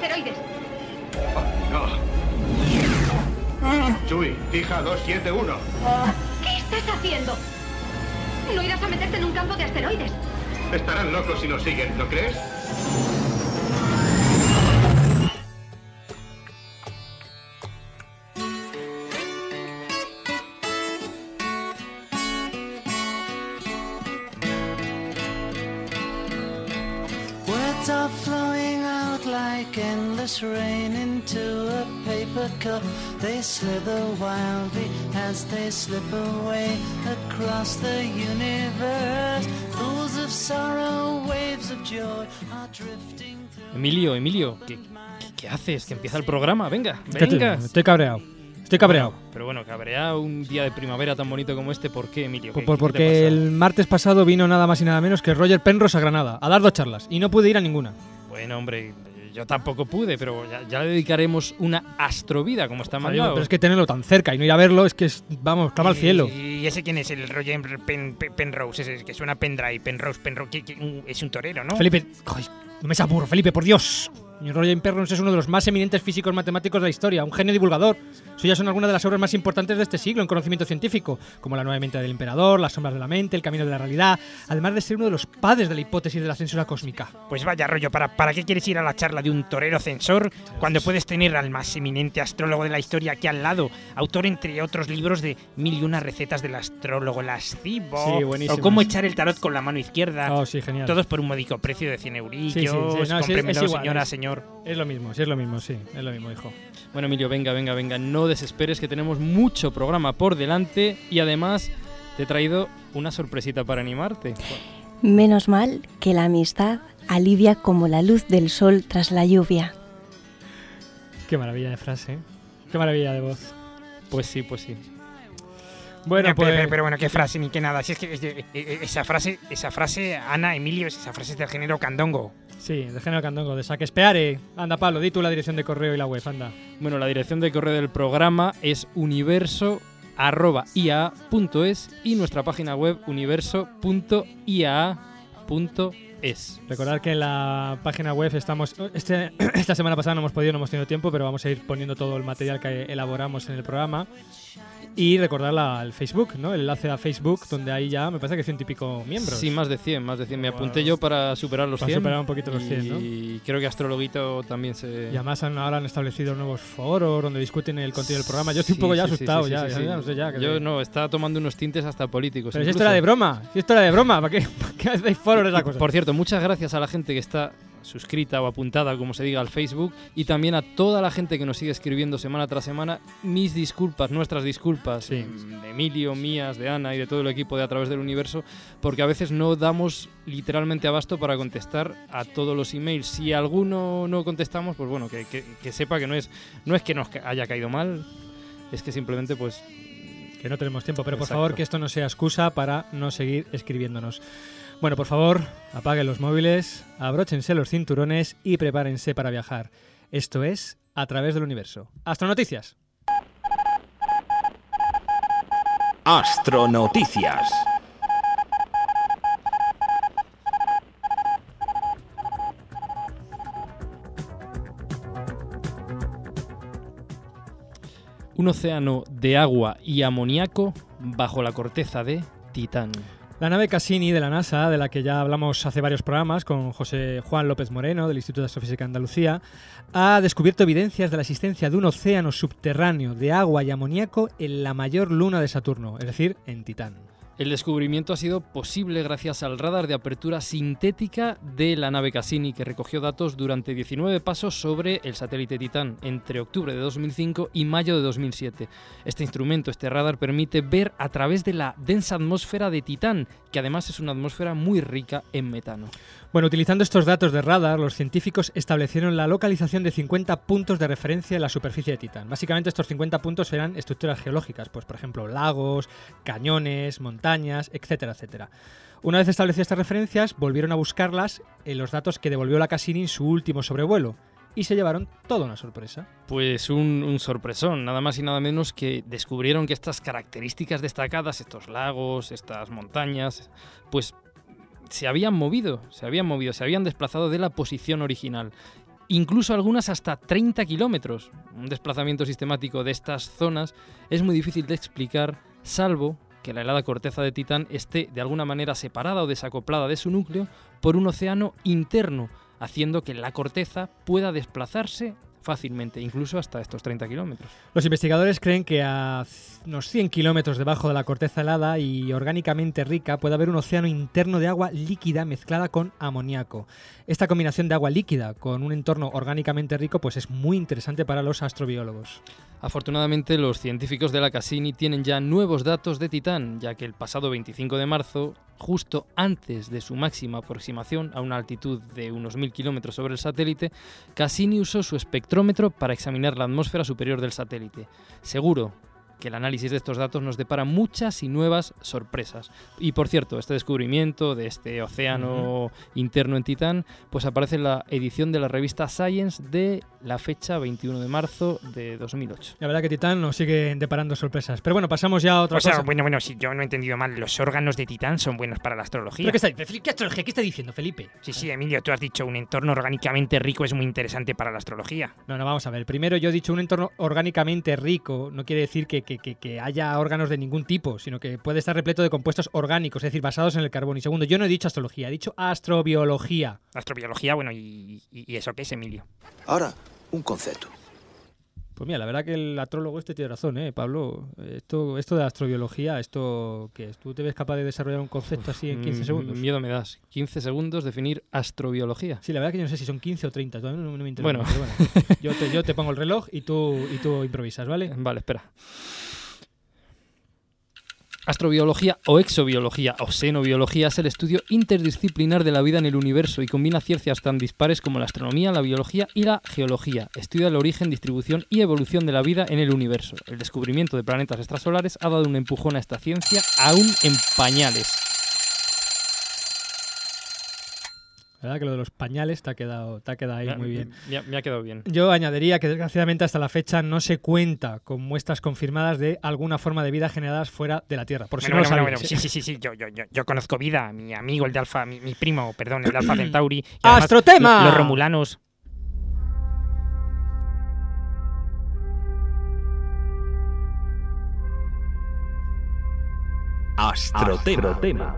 asteroides. Oh, no. Chui, fija 271. ¿Qué estás haciendo? No irás a meterte en un campo de asteroides. Estarán locos si nos siguen, ¿no crees? They slither wildly as they slip away across the universe. Pools of sorrow, waves of joy are drifting through. Emilio, Emilio, ¿qué, qué- qué haces? Que empieza el programa. Venga, ¿Qué te- venga. Estoy cabreado. Estoy cabreado. Pero bueno, cabreado un día de primavera tan bonito como este, ¿por qué, Emilio? ¿Qué- por- qué te porque el martes pasado vino nada más y nada menos que Roger Penrose a Granada a dar dos charlas y no pude ir a ninguna. Bueno, hombre, yo tampoco pude, pero ya, ya le dedicaremos una astrovida, como está Joder, mandado. pero es que tenerlo tan cerca y no ir a verlo es que es, vamos, clama al cielo. ¿Y ese quién es? El Roger Pen- Pen- Penrose, ese que suena pendrive, Penrose, Penrose, que- es un torero, ¿no? Felipe, ay, no me aburro, Felipe, por Dios. Roger Perrons es uno de los más eminentes físicos matemáticos de la historia, un genio divulgador. Suyas son algunas de las obras más importantes de este siglo en conocimiento científico, como La nueva mente del emperador, Las sombras de la mente, El camino de la realidad, además de ser uno de los padres de la hipótesis de la censura cósmica. Pues vaya rollo, ¿para, para qué quieres ir a la charla de un torero censor cuando puedes tener al más eminente astrólogo de la historia aquí al lado, autor entre otros libros de Mil y una recetas del astrólogo lascivo, sí, o Cómo echar el tarot con la mano izquierda, oh, sí, genial. todos por un módico precio de 100 eurillos, sí, señora, señor es lo mismo, sí, es lo mismo, sí, es lo mismo, hijo. Bueno, Emilio, venga, venga, venga, no desesperes que tenemos mucho programa por delante y además te he traído una sorpresita para animarte. Menos mal que la amistad alivia como la luz del sol tras la lluvia. Qué maravilla de frase, ¿eh? qué maravilla de voz. Pues sí, pues sí. Bueno, Eh, pues... pero, pero- pero bueno, qué frase ni qué nada. Si es que es de- eh, eh, esa frase, esa frase, Ana, Emilio, esa frase es del género candongo. Sí, de género candongo, de Saquespeare. Anda, Pablo, di tú la dirección de correo y la web, anda. Bueno, la dirección de correo del programa es universo.ia.es y nuestra página web universo.ia.es. Recordad que en la página web estamos. Este, esta semana pasada no hemos podido, no hemos tenido tiempo, pero vamos a ir poniendo todo el material que elaboramos en el programa. Y recordar el Facebook, ¿no? El enlace a Facebook, donde ahí ya me parece que ciento y pico miembros. Sí, más de 100, más de 100. Me apunté yo para superar los Para 100. superar un poquito los 100, ¿no? Y creo que Astrologuito también se... Y además han- ahora han establecido nuevos foros donde discuten el contenido del programa. Yo estoy Sí, un poco ya sí, asustado, sí, ya, ya, ya no sé ya. que- Yo no, está tomando unos tintes hasta políticos. Pero si esto incluso. era de broma, si esto era de broma, ¿para qué, para qué hacéis foros de esa cosa? Por cierto, muchas gracias a la gente que está suscrita o apuntada, como se diga, al Facebook y también a toda la gente que nos sigue escribiendo semana tras semana. Mis disculpas, nuestras disculpas, Sí. mm, de Emilio, mías, de Ana y de todo el equipo de A través del universo, porque a veces no damos literalmente abasto para contestar a todos los emails. Si alguno no contestamos, pues bueno, que, que- que sepa que no es, no es que nos haya caído mal, es que simplemente pues Que no tenemos tiempo, pero por Exacto. favor que esto no sea excusa para no seguir escribiéndonos. Bueno, por favor, apaguen los móviles, abróchense los cinturones y prepárense para viajar. Esto es A través del universo. Astronoticias. Astronoticias. un océano de agua y amoníaco bajo la corteza de Titán. La nave Cassini de la NASA, de la que ya hablamos hace varios programas con José Juan López Moreno del Instituto de Astrofísica de Andalucía, ha descubierto evidencias de la existencia de un océano subterráneo de agua y amoníaco en la mayor luna de Saturno, es decir, en Titán. El descubrimiento ha sido posible gracias al radar de apertura sintética de la nave Cassini, que recogió datos durante 19 pasos sobre el satélite Titán entre octubre de 2005 y mayo de 2007. Este instrumento, este radar, permite ver a través de la densa atmósfera de Titán, que además es una atmósfera muy rica en metano. Bueno, utilizando estos datos de radar, los científicos establecieron la localización de 50 puntos de referencia en la superficie de Titán. Básicamente estos 50 puntos eran estructuras geológicas, pues por ejemplo lagos, cañones, montañas, etcétera, etcétera. Una vez establecidas estas referencias, volvieron a buscarlas en los datos que devolvió la Cassini en su último sobrevuelo y se llevaron toda una sorpresa. Pues un, sorpresón, nada más y nada menos que descubrieron que estas características destacadas, estos lagos, estas montañas, pues se habían movido, se habían movido, se habían desplazado de la posición original. incluso algunas hasta 30 kilómetros. Un desplazamiento sistemático de estas zonas es muy difícil de explicar, salvo que la helada corteza de Titán esté de alguna manera separada o desacoplada de su núcleo por un océano interno, haciendo que la corteza pueda desplazarse fácilmente, incluso hasta estos 30 kilómetros. Los investigadores creen que a unos 100 kilómetros debajo de la corteza helada y orgánicamente rica puede haber un océano interno de agua líquida mezclada con amoníaco. Esta combinación de agua líquida con un entorno orgánicamente rico pues es muy interesante para los astrobiólogos. Afortunadamente, los científicos de la Cassini tienen ya nuevos datos de Titán, ya que el pasado 25 de marzo, justo antes de su máxima aproximación a una altitud de unos 1000 kilómetros sobre el satélite, Cassini usó su para examinar la atmósfera superior del satélite. Seguro que el análisis de estos datos nos depara muchas y nuevas sorpresas. Y por cierto, este descubrimiento de este océano interno en Titán, pues aparece en la edición de la revista Science de la fecha 21 de marzo de 2008. La verdad que Titán nos sigue deparando sorpresas. Pero bueno, pasamos ya a otra O sea, bueno, bueno, si yo no he entendido mal, los órganos de Titán son buenos para la astrología. ¿Pero qué, está, Felipe, ¿qué astrología? ¿Qué está diciendo, Felipe? Sí, sí, Emilio, tú has dicho un entorno orgánicamente rico es muy interesante para la astrología. No, no, vamos a ver. Primero yo he dicho un entorno orgánicamente rico. No quiere decir que, que- que- que haya órganos de ningún tipo, sino que puede estar repleto de compuestos orgánicos, es decir, basados en el carbón. Y segundo, yo no he dicho astrología, he dicho astrobiología. Astrobiología, bueno, ¿y, y- y eso qué es, Emilio? Ahora, un concepto. Pues mira, la verdad que el astrólogo este tiene razón, ¿eh, Pablo? Esto, esto de astrobiología, ¿esto qué es? ¿Tú te ves capaz de desarrollar un concepto así en 15 Mm, segundos? Miedo me das. 15 segundos definir astrobiología. Sí, la verdad que yo no sé si son 15 o 30, todavía no, no me interesa. Bueno. pero bueno. Yo, te, yo te pongo el reloj y tú, y tú improvisas, ¿vale? Vale, espera. Astrobiología o exobiología o xenobiología es el estudio interdisciplinar de la vida en el universo y combina ciencias tan dispares como la astronomía, la biología y la geología. Estudia el origen, distribución y evolución de la vida en el universo. El descubrimiento de planetas extrasolares ha dado un empujón a esta ciencia aún en pañales. La verdad que lo de los pañales te ha quedado, te ha quedado ahí Me- muy bien. Me, ha- me ha quedado bien. Yo añadiría que desgraciadamente hasta la fecha no se cuenta con muestras confirmadas de alguna forma de vida generadas fuera de la Tierra. Por si Bueno, no bueno, lo bueno, sí, sí, sí, sí, yo, yo, yo, yo conozco vida, mi amigo, el de Alfa, mi, mi primo, perdón, el de Alfa Centauri. ¡Astrotema! Los romulanos. Astrotema.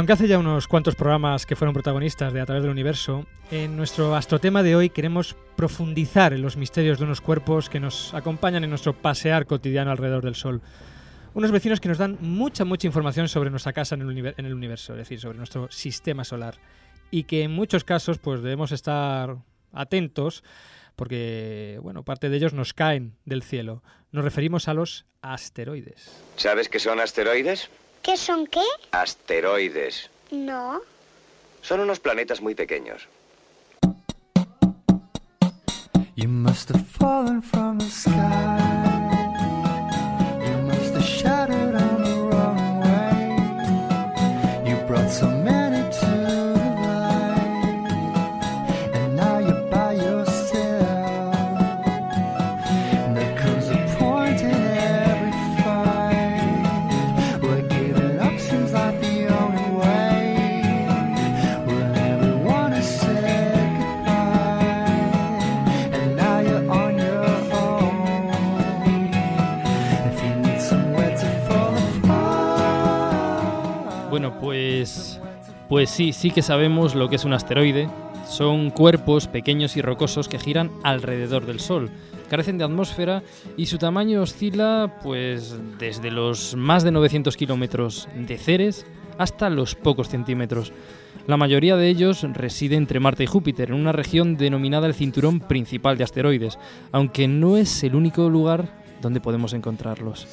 Aunque hace ya unos cuantos programas que fueron protagonistas de A través del universo, en nuestro astrotema de hoy queremos profundizar en los misterios de unos cuerpos que nos acompañan en nuestro pasear cotidiano alrededor del Sol. Unos vecinos que nos dan mucha, mucha información sobre nuestra casa en el, universo, es decir, sobre nuestro sistema solar. Y que en muchos casos pues debemos estar atentos porque, bueno, parte de ellos nos caen del cielo. Nos referimos a los asteroides. ¿Sabes qué son asteroides? ¿Qué son qué? Asteroides. No. Son unos planetas muy pequeños. You must have fallen from the sky. You must have pues, pues sí, sí que sabemos lo que es un asteroide. Son cuerpos pequeños y rocosos que giran alrededor del Sol. Carecen de atmósfera y su tamaño oscila pues desde los más de 900 kilómetros de Ceres hasta los pocos centímetros. La mayoría de ellos reside entre Marte y Júpiter, en una región denominada el cinturón principal de asteroides, aunque no es el único lugar donde podemos encontrarlos.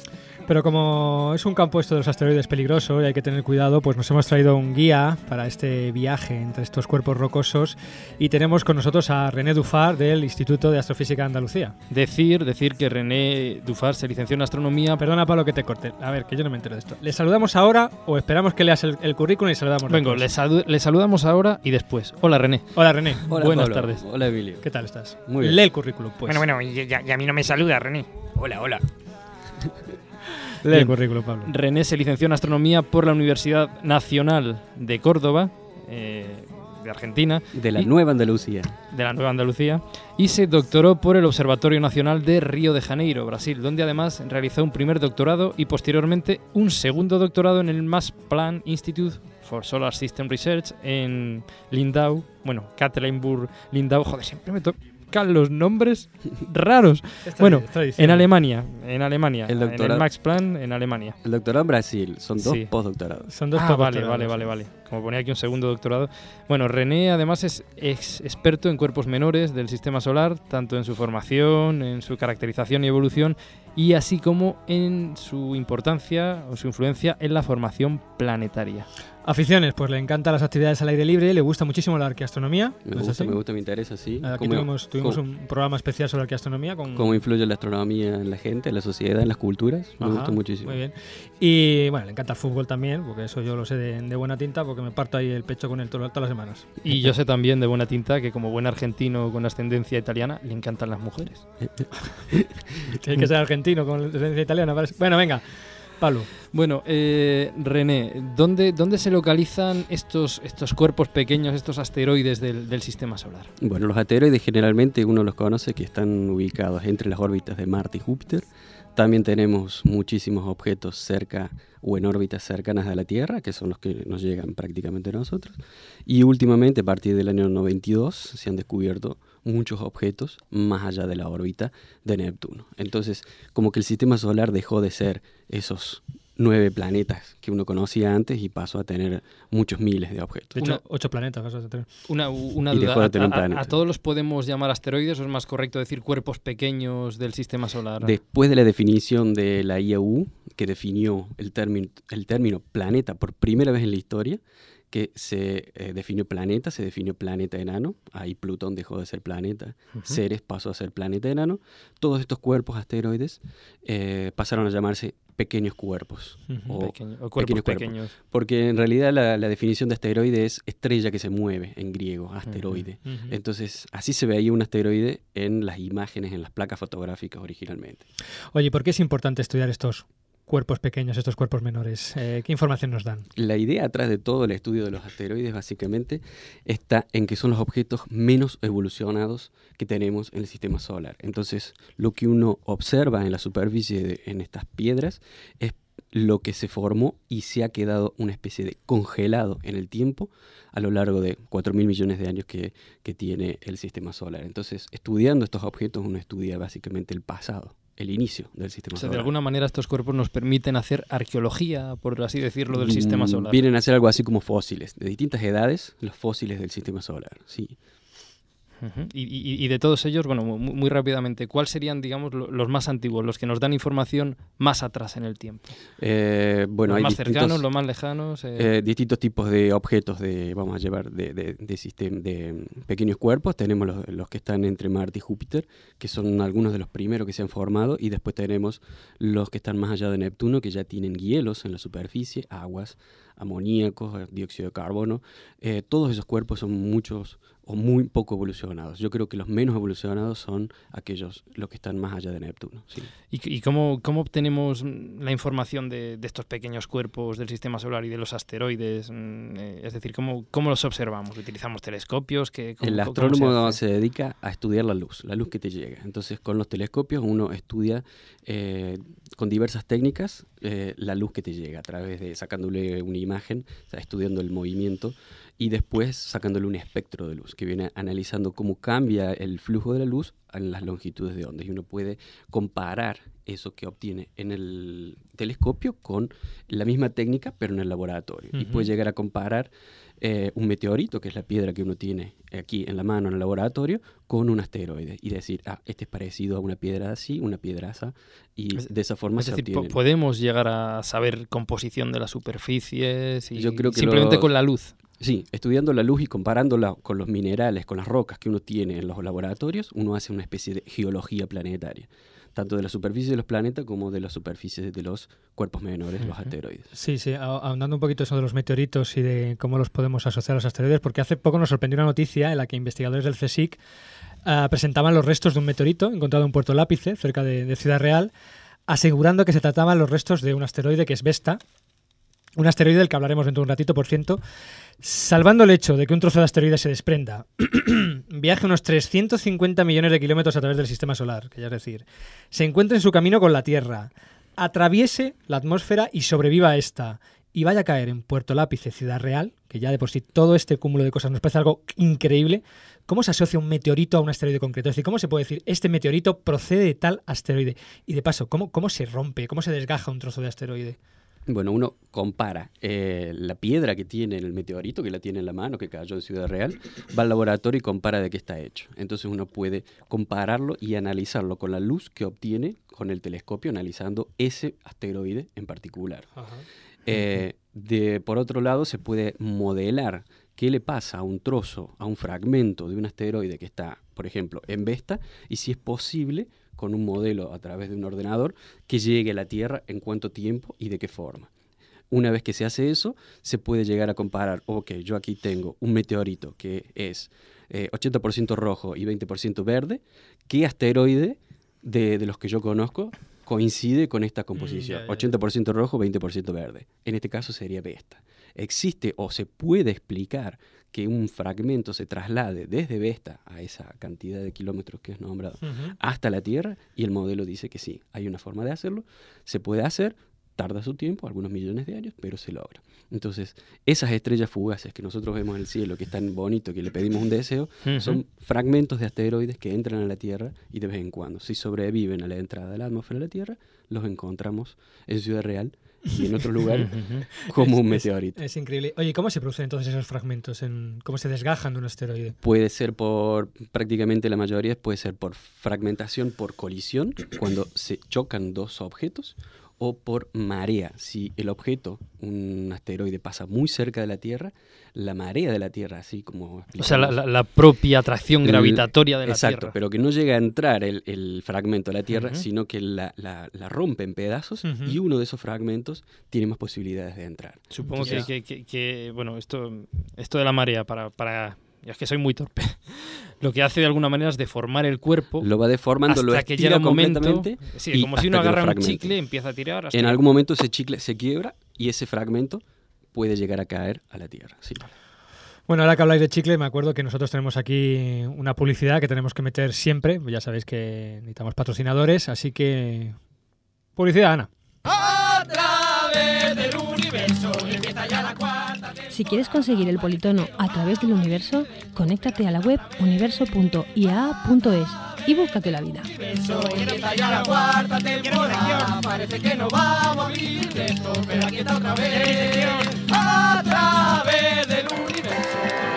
Pero como es un campo esto de los asteroides peligroso y hay que tener cuidado, pues nos hemos traído un guía para este viaje entre estos cuerpos rocosos y tenemos con nosotros a René Dufar del Instituto de Astrofísica de Andalucía. Decir, decir que René Dufar se licenció en astronomía. Perdona, Pablo, que te corte. A ver, que yo no me entero de esto. ¿Le saludamos ahora o esperamos que leas el, el currículum y saludamos Vengo, le, después? salu- le saludamos ahora y después. Hola, René. Hola, René. Hola, Buenas Pablo. tardes. Hola, Emilio. ¿Qué tal estás? Muy bien. Lee el currículum, pues. Bueno, bueno, y, ya- y a mí no me saluda, René. Hola, hola. Lee el Bien. currículum, Pablo. René se licenció en astronomía por la Universidad Nacional de Córdoba, eh, de Argentina, De la Y- Nueva Andalucía. de la Nueva Andalucía, y se doctoró por el Observatorio Nacional de Río de Janeiro, Brasil, donde además realizó un primer doctorado y posteriormente un segundo doctorado en el Max Planck Institute for Solar System Research en Lindau, bueno, Katlenburg, Lindau, joder, siempre me los nombres raros. Esta- Bueno. En Alemania, en Alemania, El en el doctorado- Max Planck en Alemania. El doctorado en Brasil. Son dos Sí. postdoctorados. Son dos Ah, vale, postdoctorados. vale, vale, vale. Como ponía aquí un segundo doctorado. Bueno, René además es ex- experto en cuerpos menores del sistema solar, tanto en su formación, en su caracterización y evolución, y así como en su importancia o su influencia en la formación planetaria. Aficiones, pues le encantan las actividades al aire libre, le gusta muchísimo la arqueastronomía. Me ¿no gusta, así? me gusta, me interesa, sí. Aquí ¿Cómo, tuvimos, tuvimos cómo- un programa especial sobre arqueastronomía con... cómo influye la astronomía en la gente, en la sociedad, en las culturas? Me Ajá, gusta muchísimo. Muy bien. Y bueno, le encanta el fútbol también, porque eso yo lo sé de, de buena tinta, porque me parto ahí el pecho con él to- todas las semanas. Y yo sé también de buena tinta que como buen argentino con ascendencia italiana, le encantan las mujeres. Tiene que ser argentino con descendencia italiana. parece. Bueno, venga, Pablo. Bueno, eh, René, ¿dónde, ¿dónde se localizan estos, estos cuerpos pequeños, estos asteroides del, del sistema solar? Bueno, los asteroides generalmente uno los conoce que están ubicados entre las órbitas de Marte y Júpiter. También tenemos muchísimos objetos cerca o en órbitas cercanas a la Tierra, que son los que nos llegan prácticamente a nosotros. Y últimamente, a partir del año 92, se han descubierto muchos objetos más allá de la órbita de Neptuno. Entonces, como que el sistema solar dejó de ser esos nueve planetas que uno conocía antes y pasó a tener muchos miles de objetos. De hecho, Una- ocho planetas. vas a tener. Una, una Y duda. dejó de ¿A, tener un a- a todos los podemos llamar asteroides o es más correcto decir cuerpos pequeños del sistema solar? Después de la definición de la IAU, que definió el término, el término planeta por primera vez en la historia, que se eh, definió planeta, se definió planeta enano, ahí Plutón dejó de ser planeta, Ceres pasó a ser planeta enano, todos estos cuerpos asteroides eh, pasaron a llamarse pequeños cuerpos, o Pequeño- o cuerpos pequeños cuerpos. pequeños. porque en realidad la, la definición de asteroide es estrella que se mueve en griego, asteroide. Entonces, así se veía un asteroide en las imágenes, en las placas fotográficas originalmente. Oye, ¿por qué es importante estudiar estos cuerpos pequeños, estos cuerpos menores? Eh, ¿Qué información nos dan? La idea atrás de todo el estudio de los asteroides básicamente está en que son los objetos menos evolucionados que tenemos en el sistema solar. Entonces, lo que uno observa en la superficie de en estas piedras es lo que se formó y se ha quedado una especie de congelado en el tiempo a lo largo de 4 mil millones de años que, que tiene el sistema solar. Entonces, estudiando estos objetos, uno estudia básicamente el pasado, el inicio del sistema O sea, de solar. alguna manera estos cuerpos nos permiten hacer arqueología, por así decirlo, del sistema Mm, solar. Vienen a ser algo así como fósiles, de distintas edades, los fósiles del sistema solar. Sí. Y, y- y de todos ellos, bueno, muy, muy rápidamente, ¿cuáles serían, digamos, lo- los más antiguos, los que nos dan información más atrás en el tiempo? Eh, bueno, los hay más cercanos, los más lejanos. eh, eh, distintos tipos de objetos de, vamos a llevar, de, de, de, sistem- de pequeños cuerpos. Tenemos los, los que están entre Marte y Júpiter, que son algunos de los primeros que se han formado, y después tenemos los que están más allá de Neptuno, que ya tienen hielos en la superficie, aguas, amoníacos, dióxido de carbono. Eh, todos esos cuerpos son muchos o muy poco evolucionados. Yo creo que los menos evolucionados son aquellos, los que están más allá de Neptuno. sí. ¿Y, y cómo, cómo obtenemos la información de, de estos pequeños cuerpos del sistema solar y de los asteroides? Mm, eh, Es decir, ¿cómo, cómo los observamos? ¿Utilizamos telescopios? ¿Qué, cómo- El cómo- cómo se astrónomo dedica a estudiar la luz, la luz que te llega. Entonces, con los telescopios uno estudia eh, con diversas técnicas eh, la luz que te llega, a través de sacándole una imagen, o sea, estudiando el movimiento y después sacándole un espectro de luz que viene analizando cómo cambia el flujo de la luz en las longitudes de ondas. Y uno puede comparar eso que obtiene en el telescopio con la misma técnica, pero en el laboratorio. Y puede llegar a comparar eh, un meteorito, que es la piedra que uno tiene aquí en la mano en el laboratorio, con un asteroide y decir, ah, este es parecido a una piedra así, una piedra así, y de esa forma Es se decir, podemos llegar a saber composición de las superficies y Yo creo que simplemente con la luz. Sí, estudiando la luz y comparándola con los minerales, con las rocas que uno tiene en los laboratorios, uno hace una especie de geología planetaria, tanto de la superficie de los planetas como de las superficies de los cuerpos menores, los asteroides. Sí, sí, ahondando un poquito eso de los meteoritos y de cómo los podemos asociar a los asteroides, porque hace poco nos sorprendió una noticia en la que investigadores del CSIC ah, presentaban los restos de un meteorito encontrado en Puerto Lápice, cerca de, de Ciudad Real, asegurando que se trataban los restos de un asteroide que es Vesta, un asteroide del que hablaremos dentro de un ratito, por ciento, salvando el hecho de que un trozo de asteroide se desprenda, viaje unos 350 millones de kilómetros a través del sistema solar, que ya es decir, se encuentre en su camino con la Tierra, atraviese la atmósfera y sobreviva a esta, y vaya a caer en Puerto Lápice, Ciudad Real, que ya de por sí todo este cúmulo de cosas nos parece algo increíble, ¿cómo se asocia un meteorito a un asteroide concreto? Es decir, ¿cómo se puede decir este meteorito procede de tal asteroide? Y de paso, ¿cómo, cómo se rompe? ¿Cómo se desgaja un trozo de asteroide? Bueno, uno compara eh, la piedra que tiene en el meteorito, que la tiene en la mano, que cayó en Ciudad Real, va al laboratorio y compara de qué está hecho. Entonces uno puede compararlo y analizarlo con la luz que obtiene con el telescopio, analizando ese asteroide en particular. Eh, de, por otro lado, se puede modelar qué le pasa a un trozo, a un fragmento de un asteroide que está, por ejemplo, en Vesta, y si es posible, con un modelo a través de un ordenador, que llegue a la Tierra en cuánto tiempo y de qué forma. Una vez que se hace eso, se puede llegar a comparar, ok, yo aquí tengo un meteorito que es eh, 80% rojo y 20% verde, ¿qué asteroide de, de los que yo conozco coincide con esta composición? ya, ya. 80% rojo, 20% verde. En este caso sería Vesta. Existe o se puede explicar que un fragmento se traslade desde Vesta a esa cantidad de kilómetros que es nombrado Ujú. hasta la Tierra y el modelo dice que sí, hay una forma de hacerlo, se puede hacer, tarda su tiempo, algunos millones de años, pero se logra. Entonces, esas estrellas fugaces que nosotros vemos en el cielo, que es tan bonito, que le pedimos un deseo, son fragmentos de asteroides que entran a la Tierra y de vez en cuando, si sobreviven a la entrada de la atmósfera de la Tierra, los encontramos en Ciudad Real y en otros lugares como un Es- es- meteorito. Es, increíble. Oye, ¿cómo se producen entonces esos fragmentos? En, ¿Cómo se desgajan de un asteroide? Puede ser por, prácticamente la mayoría puede ser por fragmentación, por colisión, cuando se chocan dos objetos, o por marea. Si el objeto, un asteroide, pasa muy cerca de la Tierra, la marea de la Tierra, así como... O sea, la, explicamos, la- la propia atracción el- gravitatoria de la Exacto, Tierra. pero que no llega a entrar el, el fragmento a la Tierra, sino que la, la- rompe en pedazos y uno de esos fragmentos tiene más posibilidades de entrar. Supongo Entonces, que- que- que, bueno, esto, esto de la marea, para, para... ya es que soy muy torpe. Lo que hace de alguna manera es deformar el cuerpo Lo va deformando, lo hasta que estira llega un momento... completamente Sí, y como si uno agarra un chicle, empieza a tirar hasta En que- algún momento ese chicle se quiebra y ese fragmento puede llegar a caer a la Tierra. Sí. Bueno, ahora que habláis de chicle, me acuerdo que nosotros tenemos aquí una publicidad que tenemos que meter siempre. Ya sabéis que necesitamos patrocinadores, así que. Publicidad, Ana. Si quieres conseguir el politono a través del universo, conéctate a la web universo.ia.es y búscate la vida. Parece que no vamos a vivir de esto, pero aquí está otra vez. A través del universo.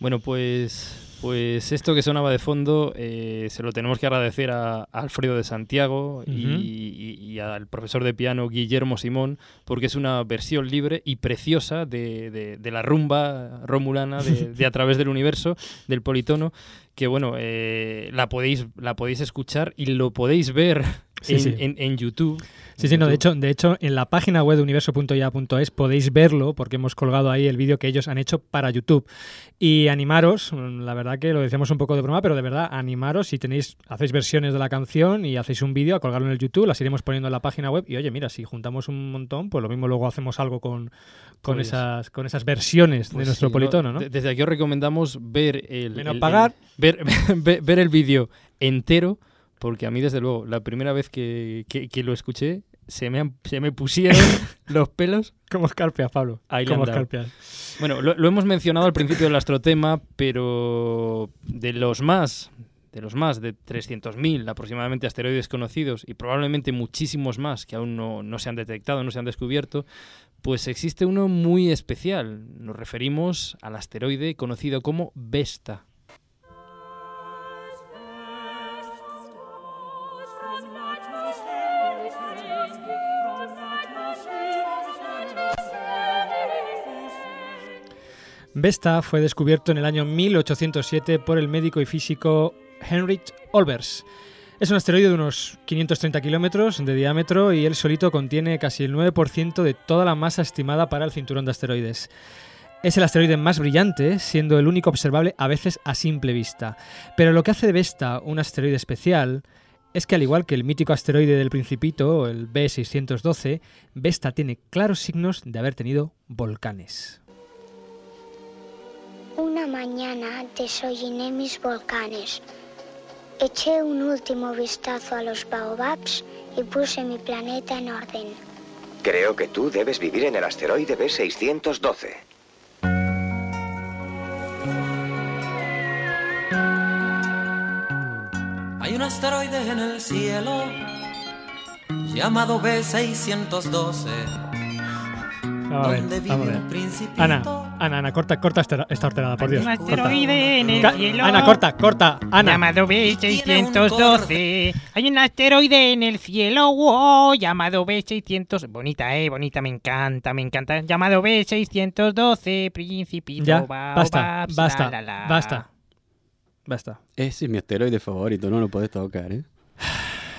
Bueno, pues, pues esto que sonaba de fondo eh, se lo tenemos que agradecer a, a Alfredo de Santiago y, Ujú. y- y al profesor de piano Guillermo Simón, porque es una versión libre y preciosa de, de- de la rumba romulana de, de A través del universo, del politono, que bueno, eh, la, podéis, la podéis escuchar y lo podéis ver Sí, en, sí. en- en YouTube. Sí, sí, no, de hecho, de hecho, en la página web de universo.ya.es podéis verlo porque hemos colgado ahí el vídeo que ellos han hecho para YouTube. Y animaros, mm, la verdad que lo decíamos un poco de broma, pero de verdad, animaros si tenéis, hacéis versiones de la canción y hacéis un vídeo a colgarlo en el YouTube, las iremos poniendo en la página web. Y oye, mira, si juntamos un montón, pues lo mismo luego hacemos algo con, con, Pues- esas, con esas versiones de Pues nuestro sí, politono, ¿no? De- Desde aquí os recomendamos ver el, el- pagar. el- ver, ver, ver el vídeo entero, porque a mí desde luego la primera vez que, que- que lo escuché se me, han- se me pusieron los pelos. Como escarpias, Pablo. Ahí Como escarpias. Bueno, lo, lo hemos mencionado al principio del astrotema, pero de los más, de los más de 300.000 aproximadamente asteroides conocidos y probablemente muchísimos más que aún no, no se han detectado, no se han descubierto, pues existe uno muy especial. Nos referimos al asteroide conocido como Vesta. Vesta fue descubierto en el año 1807 por el médico y físico Heinrich Olbers. Es un asteroide de unos 530 kilómetros de diámetro y él solito contiene casi el 9% de toda la masa estimada para el cinturón de asteroides. Es el asteroide más brillante, siendo el único observable a veces a simple vista. Pero lo que hace de Vesta un asteroide especial es que al igual que el mítico asteroide del Principito, el B612, Vesta tiene claros signos de haber tenido volcanes. Una mañana desolliné mis volcanes. Eché un último vistazo a los baobabs y puse mi planeta en orden. Creo que tú debes vivir en el asteroide B612. Hay un asteroide en el cielo llamado B612. Vamos a ver, ¿Dónde vive vamos a ver. el principito? Ana, Ana, Ana, corta, corta esta, esta horterada, por Dios. Un corta. asteroide en el Ca- cielo. Ana, corta, corta, Ana. Llamado B612. Hay un asteroide en el cielo, wow, llamado B600. Bonita, eh, bonita, me encanta, me encanta. Llamado B612, Principito, Ya, baobabs, basta, basta, la, la, la. basta. Basta. Ese es mi asteroide favorito, no lo puedes tocar, ¿eh?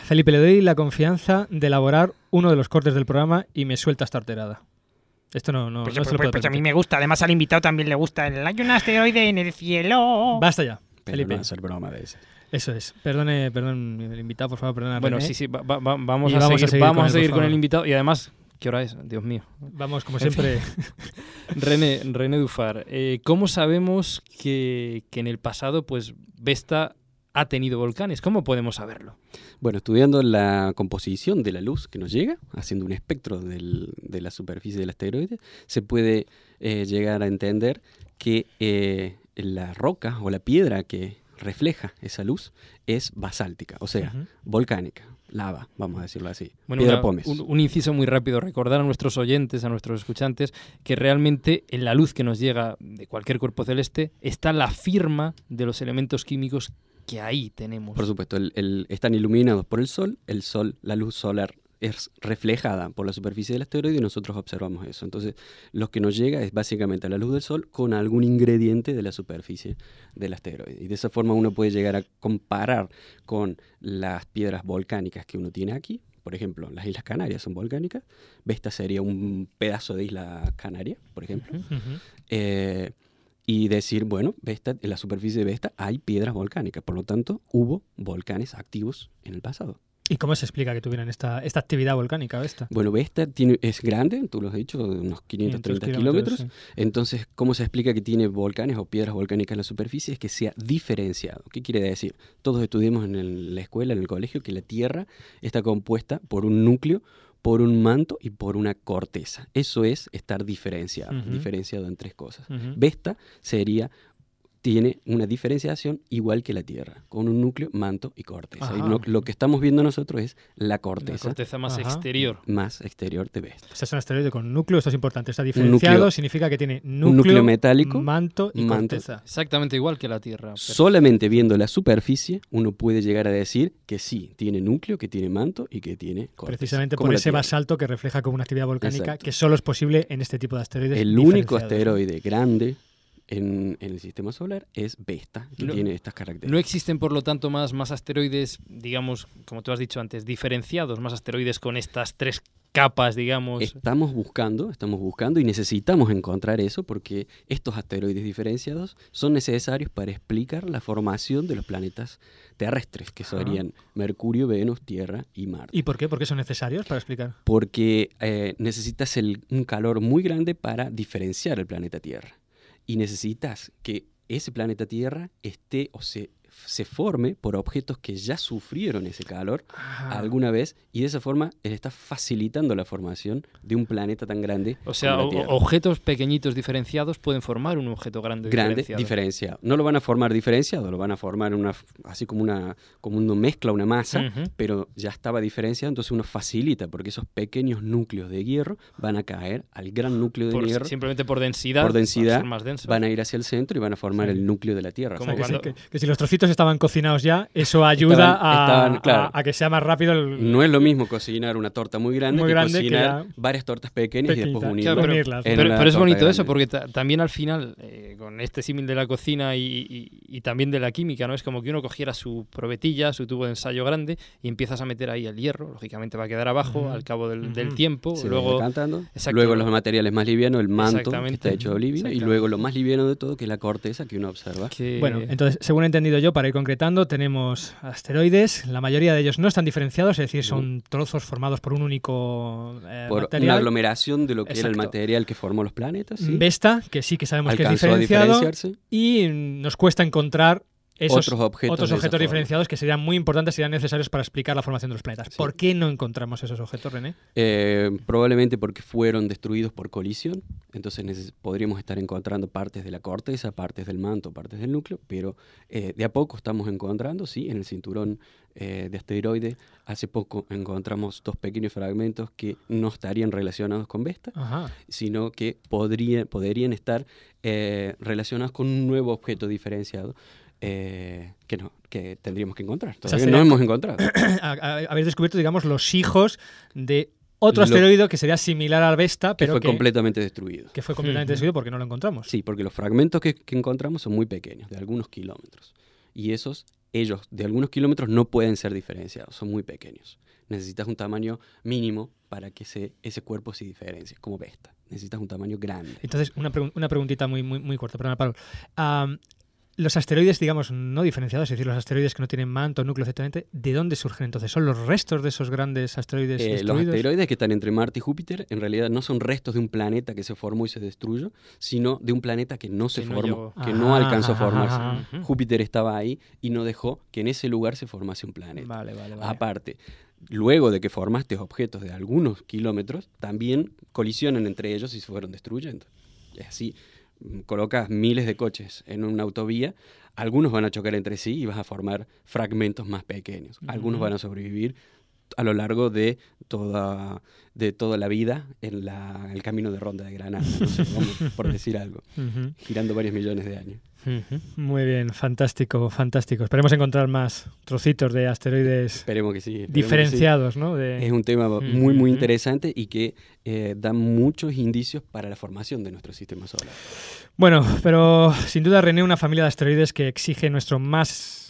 Felipe, le doy la confianza de elaborar uno de los cortes del programa y me suelta esta horterada. Esto no, no, Pues, no se pues- lo puedo pues a mí me gusta, además al invitado también le gusta. el- Hay un asteroide en el cielo. Basta ya, Pero Felipe. no hacer broma de ese. Eso es. Perdone, perdón, el invitado, por favor, perdona. Bueno, René. sí, sí, va- va- va- vamos, a, vamos a seguir, vamos con a seguir con el invitado. Y además, ¿qué hora es? Dios mío. Vamos, como En fin. siempre. René, René Dufar, eh, ¿cómo sabemos que, que en el pasado pues Vesta ha tenido volcanes? ¿Cómo podemos saberlo? Bueno, estudiando la composición de la luz que nos llega, haciendo un espectro del- de la superficie del asteroide, se puede eh, llegar a entender que eh, la roca o la piedra que refleja esa luz es basáltica, o sea, volcánica, lava, vamos a decirlo así. Bueno, piedra una- pómez. un, un inciso muy rápido, recordar a nuestros oyentes, a nuestros escuchantes, que realmente en la luz que nos llega de cualquier cuerpo celeste está la firma de los elementos químicos que ahí tenemos. Por supuesto, el- el- están iluminados por el sol, el sol, la luz solar es reflejada por la superficie del asteroide y nosotros observamos eso. Entonces, lo que nos llega es básicamente la luz del sol con algún ingrediente de la superficie del asteroide. Y de esa forma uno puede llegar a comparar con las piedras volcánicas que uno tiene aquí. Por ejemplo, las Islas Canarias son volcánicas. Vesta sería un pedazo de isla canaria, por ejemplo. Eh, y decir, bueno, Vesta, en la superficie de Vesta hay piedras volcánicas, por lo tanto hubo volcanes activos en el pasado. ¿Y cómo se explica que tuvieran esta, esta actividad volcánica, esta? Bueno, Vesta tiene, es grande, tú lo has dicho, unos 530 500 kilómetros. Entonces, ¿cómo se explica que tiene volcanes o piedras volcánicas en la superficie? Es que sea diferenciado. ¿Qué quiere decir? Todos estudiamos en el- la escuela, en el colegio, que la Tierra está compuesta por un núcleo, por un manto y por una corteza. Eso es estar diferenciado, diferenciado en tres cosas. Ujú. Vesta sería tiene una diferenciación igual que la Tierra, con un núcleo, manto y corteza. Y lo, lo que estamos viendo nosotros es la corteza. corteza más Ajá. exterior. Más exterior de Vesta. Este es un asteroide con núcleo, esto es importante. Está diferenciado, núcleo- significa que tiene núcleo, núcleo metálico, manto y manto. corteza. Exactamente igual que la Tierra. Solamente viendo la superficie, uno puede llegar a decir que sí, tiene núcleo, que tiene manto y que tiene corteza. Precisamente por la ese Tierra. basalto que refleja como una actividad volcánica Exacto. que solo es posible en este tipo de asteroides. El único asteroide grande en, en el sistema solar es Vesta, que No- tiene estas características. No existen, por lo tanto, más, más asteroides, digamos, como tú has dicho antes, diferenciados, más asteroides con estas tres capas, digamos. Estamos buscando, estamos buscando y necesitamos encontrar eso porque estos asteroides diferenciados son necesarios para explicar la formación de los planetas terrestres, que serían Mercurio, Venus, Tierra y Marte. ¿Y por qué? ¿Por qué son necesarios para explicar? Porque eh, necesitas el- un calor muy grande para diferenciar el planeta Tierra. Y necesitas que ese planeta Tierra esté o se se forme por objetos que ya sufrieron ese calor Ah. alguna vez y de esa forma él está facilitando la formación de un planeta tan grande. O sea, como la o- Tierra. objetos pequeñitos diferenciados pueden formar un objeto grande, grande diferenciado. diferenciado. No lo van a formar diferenciado, lo van a formar una así como una como una mezcla, una masa, pero ya estaba diferenciado, entonces uno facilita porque esos pequeños núcleos de hierro van a caer al gran núcleo de Por- hierro. simplemente por densidad, Por van a densidad ser más densos. van a ir hacia el centro y van a formar el núcleo de la Tierra. Como O sea, que, cuando- si, que- que si los trocitos estaban cocinados ya, eso ayuda Estaban- a, estaban, claro. a- a que sea más rápido el... No es lo mismo cocinar una torta muy grande Muy que grande que cocinar ya- varias tortas pequeñas y después unirlas. Claro, pero, pero- pero es bonito grande. eso, porque ta- también al final, eh, con este símil de la cocina y, y- y también de la química, ¿no? Es como que uno cogiera su probetilla, su tubo de ensayo grande, y empiezas a meter ahí el hierro, lógicamente va a quedar abajo Ujú. al cabo del, del Ujú. tiempo. Se va luego. Luego los materiales más livianos, el manto que está hecho de olivino, y luego lo más liviano de todo, que es la corteza que uno observa. que- Bueno, entonces, según he entendido yo, para ir concretando, tenemos asteroides. La mayoría de ellos no están diferenciados, es decir, son trozos formados por un único eh, por una material. aglomeración de lo que era el Exacto. material que formó los planetas. ¿sí? Vesta, que sí que sabemos que es a diferenciado. diferenciarse. Y nos cuesta encontrar esos Otros objetos otros objetos forma. diferenciados que serían muy importantes, serían necesarios para explicar la formación de los planetas. ¿Por qué no encontramos esos objetos, René? Eh, probablemente porque fueron destruidos por colisión, entonces podríamos estar encontrando partes de la corteza, partes del manto, partes del núcleo, pero eh, de a poco estamos encontrando, sí, en el cinturón eh, de asteroides, hace poco encontramos dos pequeños fragmentos que no estarían relacionados con Vesta, Ajá. sino que podría- podrían estar eh, relacionados con un nuevo objeto diferenciado. Eh, que no, que tendríamos que encontrar. O sea, Todavía no hemos encontrado. habéis descubierto, digamos, los hijos de otro asteroide que sería similar al Vesta, que pero fue que, completamente destruido. que fue completamente destruido porque no lo encontramos. Sí, porque los fragmentos que, que encontramos son muy pequeños, de algunos kilómetros. Y esos, ellos, de algunos kilómetros, no pueden ser diferenciados, son muy pequeños. Necesitas un tamaño mínimo para que se, ese cuerpo se diferencie, como Vesta. Necesitas un tamaño grande. Entonces, una, pregun- una preguntita muy, muy, muy corta, perdona, Pablo. Am, los asteroides, digamos, no diferenciados, es decir, los asteroides que no tienen manto, núcleo, etcétera, ¿de dónde surgen entonces? ¿Son los restos de esos grandes asteroides Eh, los asteroides que están entre Marte y Júpiter en realidad no son restos de un planeta que se formó y se destruyó, sino de un planeta que no se Que formó, que no Ah, alcanzó a ajá, formarse. ajá, ajá. Júpiter estaba ahí y no dejó que en ese lugar se formase un planeta. Vale, vale, vale. Aparte, luego de que formaste objetos de algunos kilómetros, también colisionan entre ellos y se fueron destruyendo. Y así, colocas miles de coches en una autovía, algunos van a chocar entre sí y vas a formar fragmentos más pequeños. Algunos van a sobrevivir a lo largo de toda, de toda la vida en la- el camino de Ronda de Granada, no por decir algo, girando varios millones de años. Muy bien, fantástico, fantástico. Esperemos encontrar más trocitos de asteroides Esperemos que sí. esperemos que sí. diferenciados, ¿no? De- Es un tema muy, muy interesante y que eh, da muchos indicios para la formación de nuestro sistema solar. Bueno, pero sin duda, René, una familia de asteroides que exige nuestro más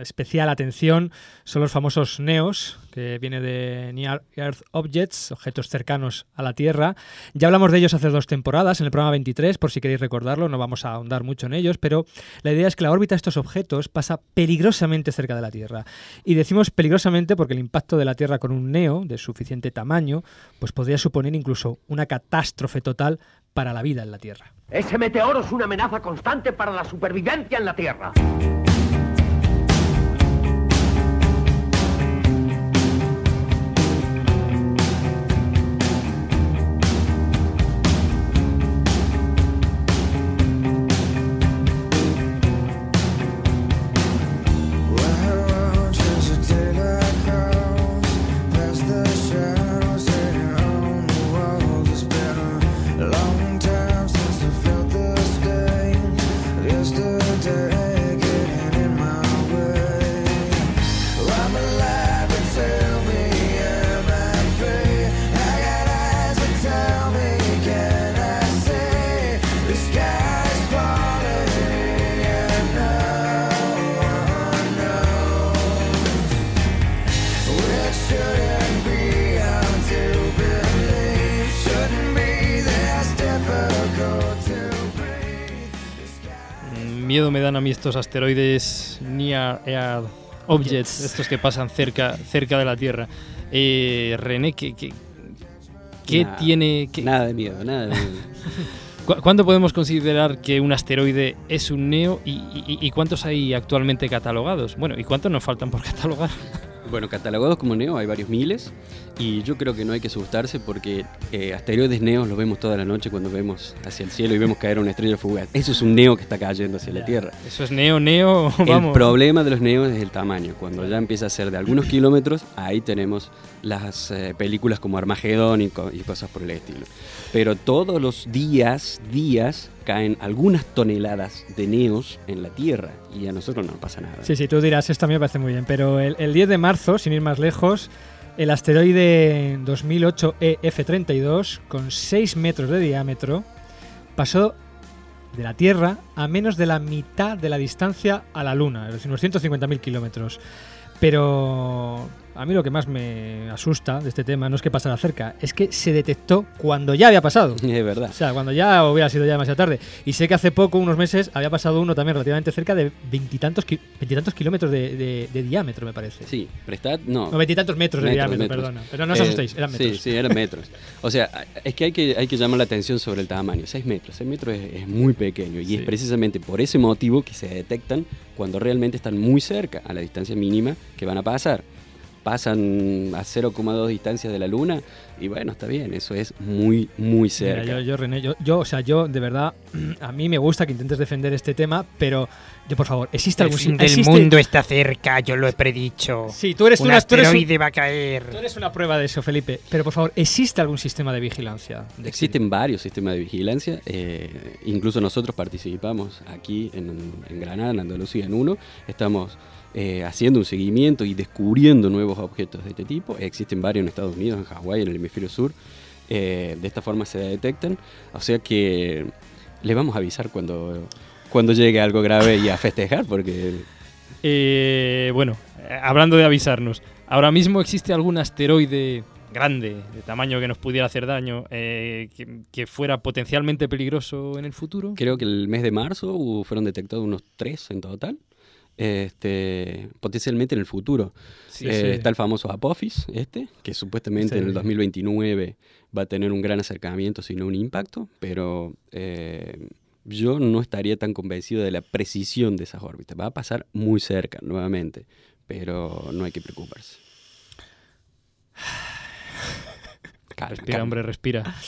especial atención son los famosos NEOS, que viene de Near Earth Objects, objetos cercanos a la Tierra. Ya hablamos de ellos hace dos temporadas, en el programa 23, por si queréis recordarlo, no vamos a ahondar mucho en ellos, pero la idea es que la órbita de estos objetos pasa peligrosamente cerca de la Tierra. Y decimos peligrosamente porque el impacto de la Tierra con un NEO de suficiente tamaño, pues podría suponer incluso una catástrofe total para la vida en la Tierra. Ese meteoro es una amenaza constante para la supervivencia en la Tierra. Miedo me dan a mí estos asteroides Near Earth Objects, estos que pasan cerca, cerca de la Tierra. Eh, René, ¿qué, qué, qué Nada, tiene...? qué- Nada de miedo, nada de miedo. ¿Cu- ¿Cuándo podemos considerar que un asteroide es un neo y, y- y cuántos hay actualmente catalogados? Bueno, ¿y cuántos nos faltan por catalogar? Bueno, catalogados como neo hay varios miles y yo creo que no hay que asustarse porque eh, asteroides neos los vemos toda la noche cuando vemos hacia el cielo y vemos caer una estrella fugaz. Eso es un neo que está cayendo hacia la Tierra. Eso es neo, neo, El vamos. problema de los neos es el tamaño. Cuando ya empieza a ser de algunos kilómetros, ahí tenemos las eh, películas como Armagedón y, co- y cosas por el estilo. Pero todos los días, días, caen algunas toneladas de neos en la Tierra y a nosotros no nos pasa nada. Sí, sí, tú dirás, esto a mí me parece muy bien, pero el, el 10 de marzo, sin ir más lejos, el asteroide 2008 EF32, con 6 metros de diámetro, pasó de la Tierra a menos de la mitad de la distancia a la Luna, es decir, unos 150.000 kilómetros. Pero a mí lo que más me asusta de este tema no es que pasara cerca, es que se detectó cuando ya había pasado. Es verdad. O sea, cuando ya hubiera sido ya demasiado tarde. Y sé que hace poco, unos meses, había pasado uno también relativamente cerca de veintitantos ki- veintitantos kilómetros de, de- de diámetro, me parece. Sí, prestad, no. No, veintitantos metros de diámetro, perdona. Pero no os asustéis, eran metros. Sí, sí, eran metros. O sea, es que hay que, hay que llamar la atención sobre el tamaño. 6 metros, 6 metros es, es muy pequeño y es precisamente por ese motivo que se detectan cuando realmente están muy cerca a la distancia mínima que van a pasar. Pasan a 0,2 distancias de la Luna y bueno, está bien, eso es muy, muy Mira, cerca. yo, yo, René, yo, yo, o sea, yo de verdad, a mí me gusta que intentes defender este tema, pero yo, por favor, ¿existe El algún fin del existe- mundo está cerca, yo lo he predicho. Sí, tú eres un una- tú eres un- asteroide va a caer. Tú eres una prueba de eso, Felipe. Pero por favor, ¿existe algún sistema de vigilancia? de Existen varios sistemas de vigilancia, eh, incluso nosotros participamos aquí en, en Granada, en Andalucía, en uno. Estamos eh, haciendo un seguimiento y descubriendo nuevos objetos de este tipo. Existen varios en Estados Unidos, en Hawái, en el hemisferio sur. Eh, de esta forma se detectan. O sea que le vamos a avisar cuando, cuando llegue algo grave y a festejar, porque Eh, bueno, hablando de avisarnos, ¿ahora mismo existe algún asteroide grande, de tamaño que nos pudiera hacer daño, eh, que, que fuera potencialmente peligroso en el futuro? Creo que el mes de marzo fueron detectados unos tres en total. Este, potencialmente en el futuro. Sí, Eh, sí. Está el famoso Apophis, este, que supuestamente Sí. en el 2029 va a tener un gran acercamiento, sino un impacto, pero eh, yo no estaría tan convencido de la precisión de esas órbitas. Va a pasar muy cerca nuevamente, pero no hay que preocuparse. Calma, Respira, calma. hombre, respira.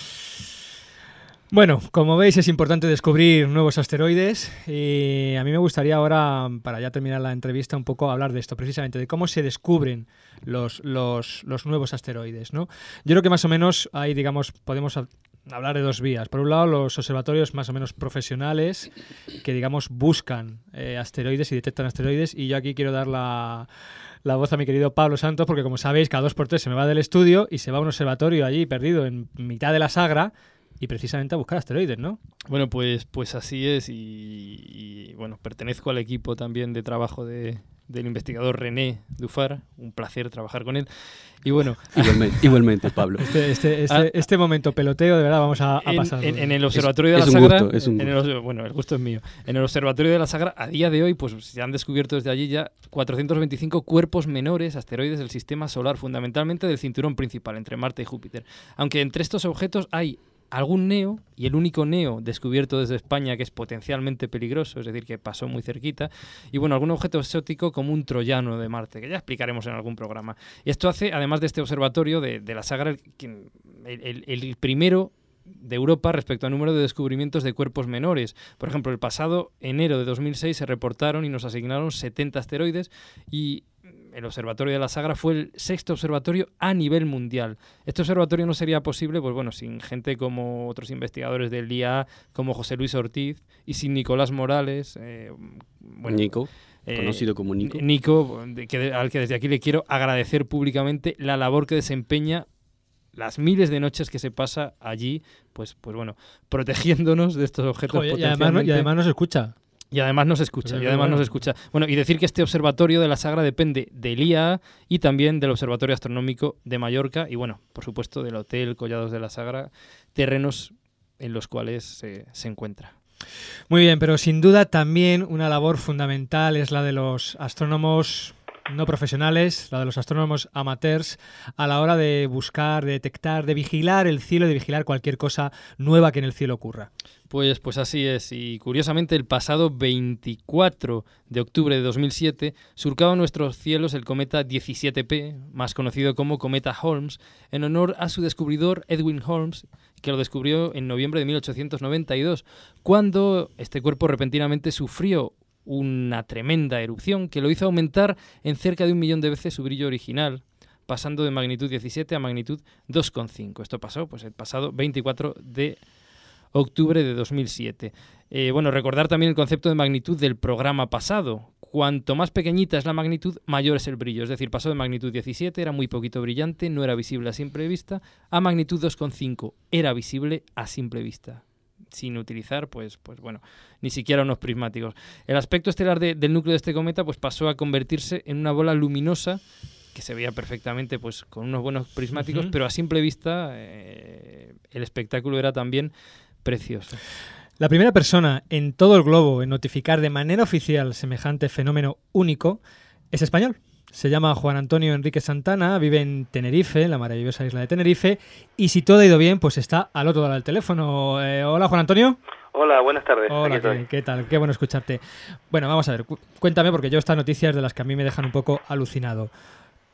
Bueno, como veis es importante descubrir nuevos asteroides y a mí me gustaría ahora, para ya terminar la entrevista, un poco hablar de esto, precisamente, de cómo se descubren los, los, nuevos asteroides. ¿no? Yo creo que más o menos ahí, digamos, podemos hab- hablar de dos vías. Por un lado, los observatorios más o menos profesionales que, digamos, buscan eh, asteroides y detectan asteroides y yo aquí quiero dar la la voz a mi querido Pablo Santos, porque como sabéis, cada dos por tres se me va del estudio y se va a un observatorio allí perdido en mitad de la Sagra y precisamente a buscar asteroides, ¿no? Bueno, pues, pues así es y, y, bueno, pertenezco al equipo también de trabajo de, del investigador René Dufar, un placer trabajar con él. Y bueno, Igualmente, igualmente, Pablo. Este, este, este, Ah. este momento peloteo, de verdad, vamos a, a pasar. en- en el observatorio de es la un Sagra, gusto, es un en el bueno, el gusto es mío. En el observatorio de la Sagra, a día de hoy, pues se han descubierto desde allí ya 425 cuerpos menores, asteroides del sistema solar, fundamentalmente del cinturón principal entre Marte y Júpiter. Aunque entre estos objetos hay algún neo, y el único neo descubierto desde España que es potencialmente peligroso, es decir, que pasó muy cerquita, y bueno, algún objeto exótico como un troyano de Marte, que ya explicaremos en algún programa. Y esto hace, además de este observatorio de, la el- el primero de Europa respecto al número de descubrimientos de cuerpos menores. Por ejemplo, el pasado enero de 2006 se reportaron y nos asignaron 70 asteroides y el Observatorio de la Sagra fue el sexto observatorio a nivel mundial. Este observatorio no sería posible, pues bueno, sin gente como otros investigadores del IA, como José Luis Ortiz, y sin Nicolás Morales, eh, bueno, Nico, eh, conocido como Nico. Nico, de- que- al que desde aquí le quiero agradecer públicamente la labor que desempeña las miles de noches que se pasa allí, pues, pues bueno, protegiéndonos de estos objetos Joder, y, además, no- y además nos escucha. Y además nos escucha, y además nos escucha. Bueno, y decir que este observatorio de la Sagra depende del IAA y también del Observatorio Astronómico de Mallorca y bueno, por supuesto del Hotel Collados de la Sagra, terrenos en los cuales se, se encuentra. Muy bien, pero sin duda también una labor fundamental es la de los astrónomos no profesionales, la de los astrónomos amateurs, a la hora de buscar, de detectar, de vigilar el cielo, de vigilar cualquier cosa nueva que en el cielo ocurra. Pues, pues así es, y curiosamente el pasado 24 de octubre de 2007 surcaba nuestros cielos el cometa 17P, más conocido como cometa Holmes, en honor a su descubridor Edwin Holmes, que lo descubrió en noviembre de 1892, cuando este cuerpo repentinamente sufrió una tremenda erupción que lo hizo aumentar en cerca de un millón de veces su brillo original, pasando de magnitud 17 a magnitud 2,5. Esto pasó pues el pasado 24 de de 2007. Eh, bueno, recordar también el concepto de magnitud del programa pasado. Cuanto más pequeñita es la magnitud, mayor es el brillo. Es decir, pasó de magnitud 17, era muy poquito brillante, no era visible a simple vista, a magnitud 2,5, era visible a simple vista sin utilizar, pues, pues bueno, ni siquiera unos prismáticos. El aspecto estelar del núcleo de este cometa pues pasó a convertirse en una bola luminosa que se veía perfectamente pues con unos buenos prismáticos, pero a simple vista eh, el espectáculo era también precioso. La primera persona en todo el globo en notificar de manera oficial semejante fenómeno único es español. Se llama Juan Antonio Enrique Santana, vive en Tenerife, en la maravillosa isla de Tenerife, y si todo ha ido bien, pues está al otro lado del teléfono. Eh, hola, Juan Antonio. Hola, buenas tardes. Hola, ¿qué, ¿qué, tal? Qué bueno escucharte. Bueno, vamos a ver, cuéntame, porque yo estas noticias de las que a mí me dejan un poco alucinado.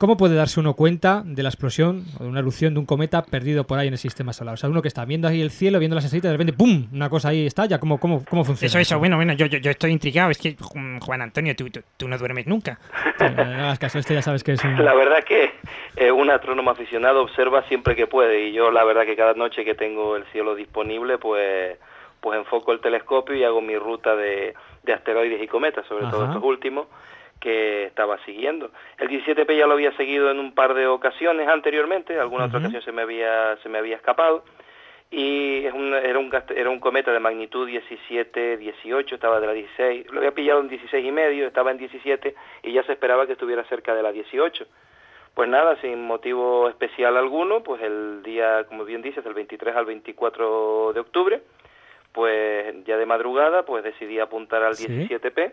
¿Cómo puede darse uno cuenta de la explosión o de una erupción de un cometa perdido por ahí en el sistema solar? O sea, uno que está viendo ahí el cielo, viendo las estrellas, de repente ¡pum! Una cosa ahí estalla. ¿Cómo, cómo, cómo funciona? Eso, eso, bueno, bueno, yo, yo, yo estoy intrigado. Es que, Juan Antonio, tú, tú, no duermes nunca. Sí, no hagas caso, este ya sabes que es un... La verdad que eh, un astrónomo aficionado observa siempre que puede. Y yo, la verdad que cada noche que tengo el cielo disponible, pues, pues enfoco el telescopio y hago mi ruta de, de asteroides y cometas, sobre todo estos últimos que estaba siguiendo. El 17P ya lo había seguido en un par de ocasiones anteriormente, alguna otra ocasión se me había se me había escapado y es un, era un era un cometa de magnitud 17, 18, estaba de la 16, lo había pillado en 16 y medio, estaba en 17 y ya se esperaba que estuviera cerca de la 18. Pues nada, sin motivo especial alguno, pues el día, como bien dices, del 23 al 24 de octubre, pues ya de madrugada, pues decidí apuntar al 17P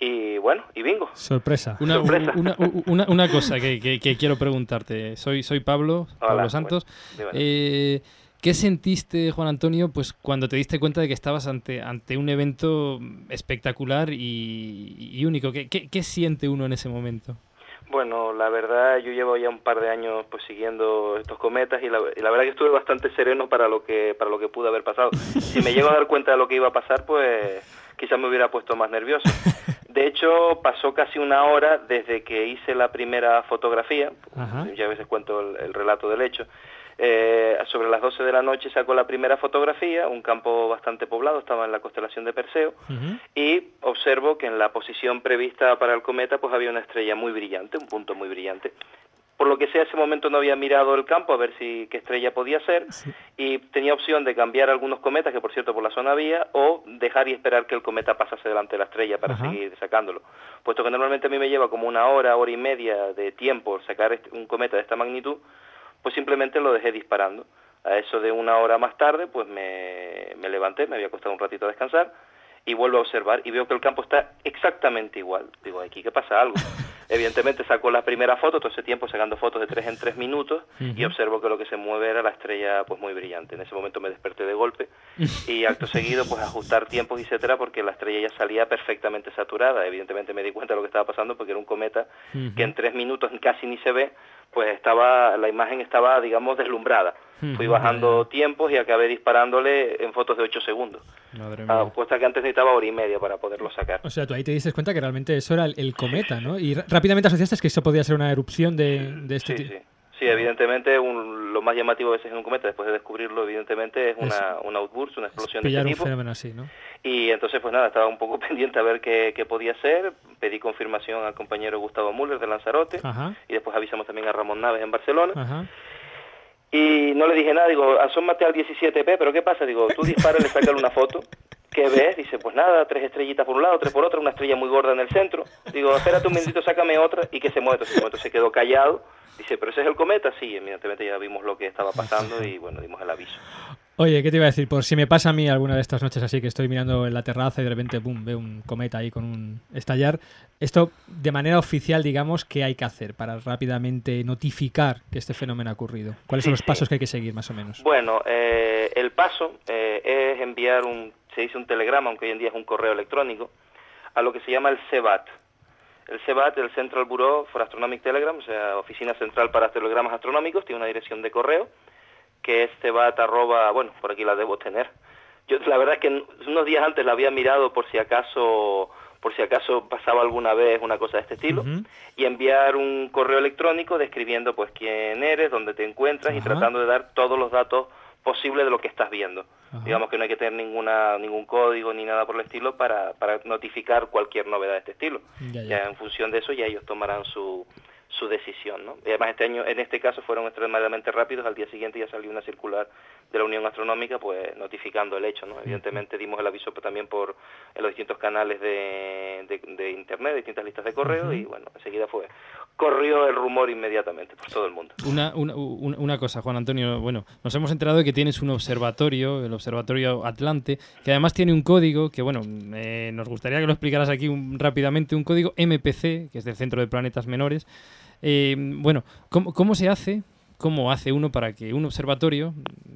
y bueno, y bingo. Sorpresa. Una, Una, una, cosa que, que, quiero preguntarte. Soy, soy Pablo, Pablo Santos. eh, ¿Qué sentiste, Juan Antonio, pues cuando te diste cuenta de que estabas ante, ante un evento espectacular y, único? ¿Qué, ¿Qué, siente uno en ese momento? Bueno, la verdad, yo llevo ya un par de años pues siguiendo estos cometas y la, y la verdad que estuve bastante sereno para lo que para lo que pudo haber pasado. Si me llego a dar cuenta de lo que iba a pasar, pues quizás me hubiera puesto más nervioso. De hecho, pasó casi una hora desde que hice la primera fotografía, ya a veces cuento el, relato del hecho. Eh, sobre las 12 de la noche sacó la primera fotografía, un campo bastante poblado, estaba en la constelación de Perseo, y observo que en la posición prevista para el cometa pues había una estrella muy brillante, un punto muy brillante por lo que sea ese momento no había mirado el campo a ver si qué estrella podía ser y tenía opción de cambiar algunos cometas que por cierto por la zona había o dejar y esperar que el cometa pasase delante de la estrella para seguir sacándolo puesto que normalmente a mí me lleva como una hora hora y media de tiempo sacar este, un cometa de esta magnitud pues simplemente lo dejé disparando a eso de una hora más tarde pues me, me levanté me había costado un ratito a descansar y vuelvo a observar y veo que el campo está exactamente igual. Digo, aquí que pasa algo. Evidentemente saco la primera foto, todo ese tiempo sacando fotos de tres en tres minutos y observo que lo que se mueve era la estrella pues muy brillante. En ese momento me desperté de golpe y acto seguido pues ajustar tiempos etcétera porque la estrella ya salía perfectamente saturada. Evidentemente me di cuenta de lo que estaba pasando porque era un cometa que en tres minutos casi ni se ve, pues estaba la imagen estaba digamos deslumbrada. Fui bajando tiempos y acabé disparándole en fotos de 8 segundos. Madre mía. que antes necesitaba hora y media para poderlo sacar. O sea, tú ahí te diste cuenta que realmente eso era el, cometa, ¿no? Y rápidamente asociaste que eso podía ser una erupción de, de este sí, Sí. Sí, evidentemente lo más llamativo a veces en un cometa, después de descubrirlo, evidentemente es una, una outburst, una explosión de este tipo. un fenómeno así, ¿no? Y entonces, pues nada, estaba un poco pendiente a ver qué, qué podía ser. Pedí confirmación al compañero Gustavo Müller de Lanzarote. Y después avisamos también a Ramón Naves en Barcelona. Ajá. Y no le dije nada, digo, asómate al 17P, pero ¿qué pasa? Digo, tú disparas, le sacas una foto. ¿Qué ves? Dice, pues nada, tres estrellitas por un lado, tres por otro, una estrella muy gorda en el centro. Digo, espérate un minutito, sácame otra y que se mueve. Entonces, momento se quedó callado. Dice, ¿pero ese es el cometa? Sí, evidentemente ya vimos lo que estaba pasando y bueno, dimos el aviso. Oye, ¿qué te iba a decir? Por si me pasa a mí alguna de estas noches así que estoy mirando en la terraza y de repente, boom, veo un cometa ahí con un estallar. Esto, de manera oficial, digamos, ¿qué hay que hacer para rápidamente notificar que este fenómeno ha ocurrido? ¿Cuáles son los sí. pasos que hay que seguir, más o menos? Bueno, eh, el paso eh, es enviar un, se dice un telegrama, aunque hoy en día es un correo electrónico, a lo que se llama el CEBAT. El CEBAT, el Central Bureau for Astronomic Telegram, o sea, Oficina Central para Telegramas Astronómicos, tiene una dirección de correo, que es cebat arroba, bueno, por aquí la debo tener. Yo la verdad es que unos días antes la había mirado por si acaso por si acaso pasaba alguna vez una cosa de este estilo y enviar un correo electrónico describiendo pues quién eres, dónde te encuentras y tratando de dar todos los datos posibles de lo que estás viendo. Digamos que no hay que tener ninguna ningún código ni nada por el estilo para, para notificar cualquier novedad de este estilo. Ya, Ya, ya. en función de eso ya ellos tomarán su su decisión, ¿no? Y además este año, en este caso, fueron extremadamente rápidos. Al día siguiente ya salió una circular de la Unión Astronómica, pues notificando el hecho, ¿no? Evidentemente dimos el aviso pues, también por en los distintos canales de, de, de internet, distintas listas de correo y bueno, enseguida fue corrió el rumor inmediatamente por todo el mundo. Una, una, una- una cosa, Juan Antonio. Bueno, nos hemos enterado de que tienes un observatorio, el Observatorio Atlante, que además tiene un código que, bueno, eh, nos gustaría que lo explicaras aquí un- rápidamente, un código MPC, que es del Centro de Planetas Menores. Eh, bueno, ¿cómo, ¿cómo se hace? ¿Cómo hace uno para que un observatorio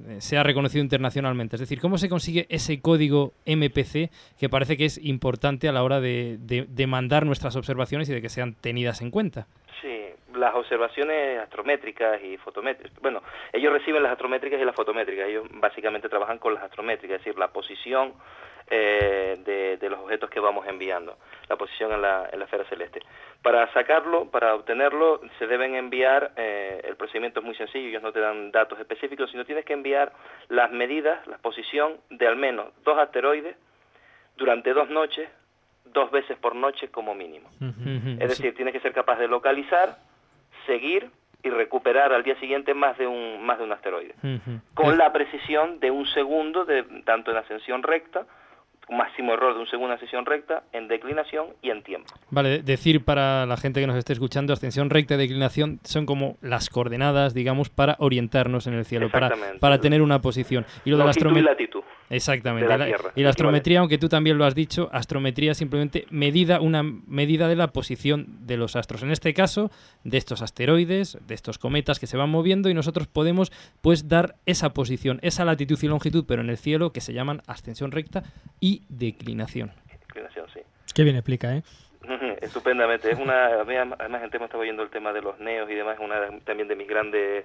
eh, sea reconocido internacionalmente? Es decir, ¿cómo se consigue ese código MPC que parece que es importante a la hora de, de- de mandar nuestras observaciones y de que sean tenidas en cuenta? Sí, las observaciones astrométricas y fotométricas. Bueno, ellos reciben las astrométricas y las fotométricas. Ellos básicamente trabajan con las astrométricas, es decir, la posición eh, de, de los objetos que vamos enviando, la posición en la, en la esfera celeste. Para sacarlo, para obtenerlo, se deben enviar, eh, el procedimiento es muy sencillo, ellos no te dan datos específicos, sino tienes que enviar las medidas, la posición de al menos dos asteroides durante dos noches, dos veces por noche como mínimo. Es decir, tienes que ser capaz de localizar, seguir y recuperar al día siguiente más de un más de un asteroide, con la precisión de un segundo de tanto en ascensión recta, un máximo error de un segundo en ascensión recta, en declinación y en tiempo. Vale, de- decir para la gente que nos esté escuchando, ascensión recta y declinación son como las coordenadas, digamos, para orientarnos en el cielo, para, para tener una posición. Y lo de la Longitud y latitud Exactamente. de la y la- Tierra, y la astrometría, aunque tú también lo has dicho, astrometría es simplemente medida, una medida de la posición de los astros. En este caso, de estos asteroides, de estos cometas que se van moviendo, y nosotros podemos pues dar esa posición, esa latitud y longitud, pero en el cielo, que se llaman ascensión recta y declinación. Declinación, sí. Qué bien explica, ¿eh? Estupendamente. Es una, además, gente me estaba oyendo el tema de los neos y demás, es una de- también de mis grandes,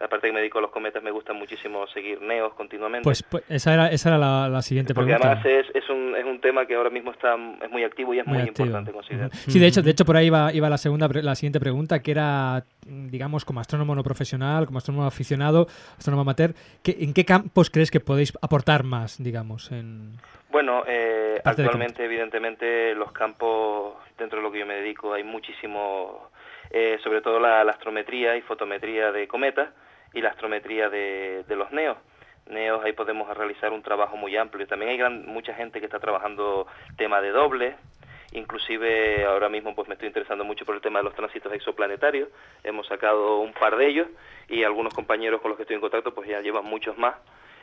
aparte que me dedico a los cometas, me gusta muchísimo seguir neos continuamente. Pues, pues esa era, esa era la, la siguiente porque pregunta. además es, es, un, es un tema que ahora mismo está es muy activo y es muy, Muy importante considerar. Sí, de hecho, de hecho por ahí iba, iba la segunda, la siguiente pregunta, que era, digamos, como astrónomo no profesional, como astrónomo aficionado, astrónomo amateur, ¿qué- ¿en qué campos crees que podéis aportar más, digamos? En... Bueno, eh, actualmente, evidentemente, los campos dentro de lo que yo me dedico hay muchísimo, eh, sobre todo la, astrometría y fotometría de cometas y la astrometría de, los neos. Neos, ahí podemos realizar un trabajo muy amplio. También hay gran, mucha gente que está trabajando tema de doble, inclusive ahora mismo pues me estoy interesando mucho por el tema de los tránsitos exoplanetarios. Hemos sacado un par de ellos y algunos compañeros con los que estoy en contacto pues ya llevan muchos más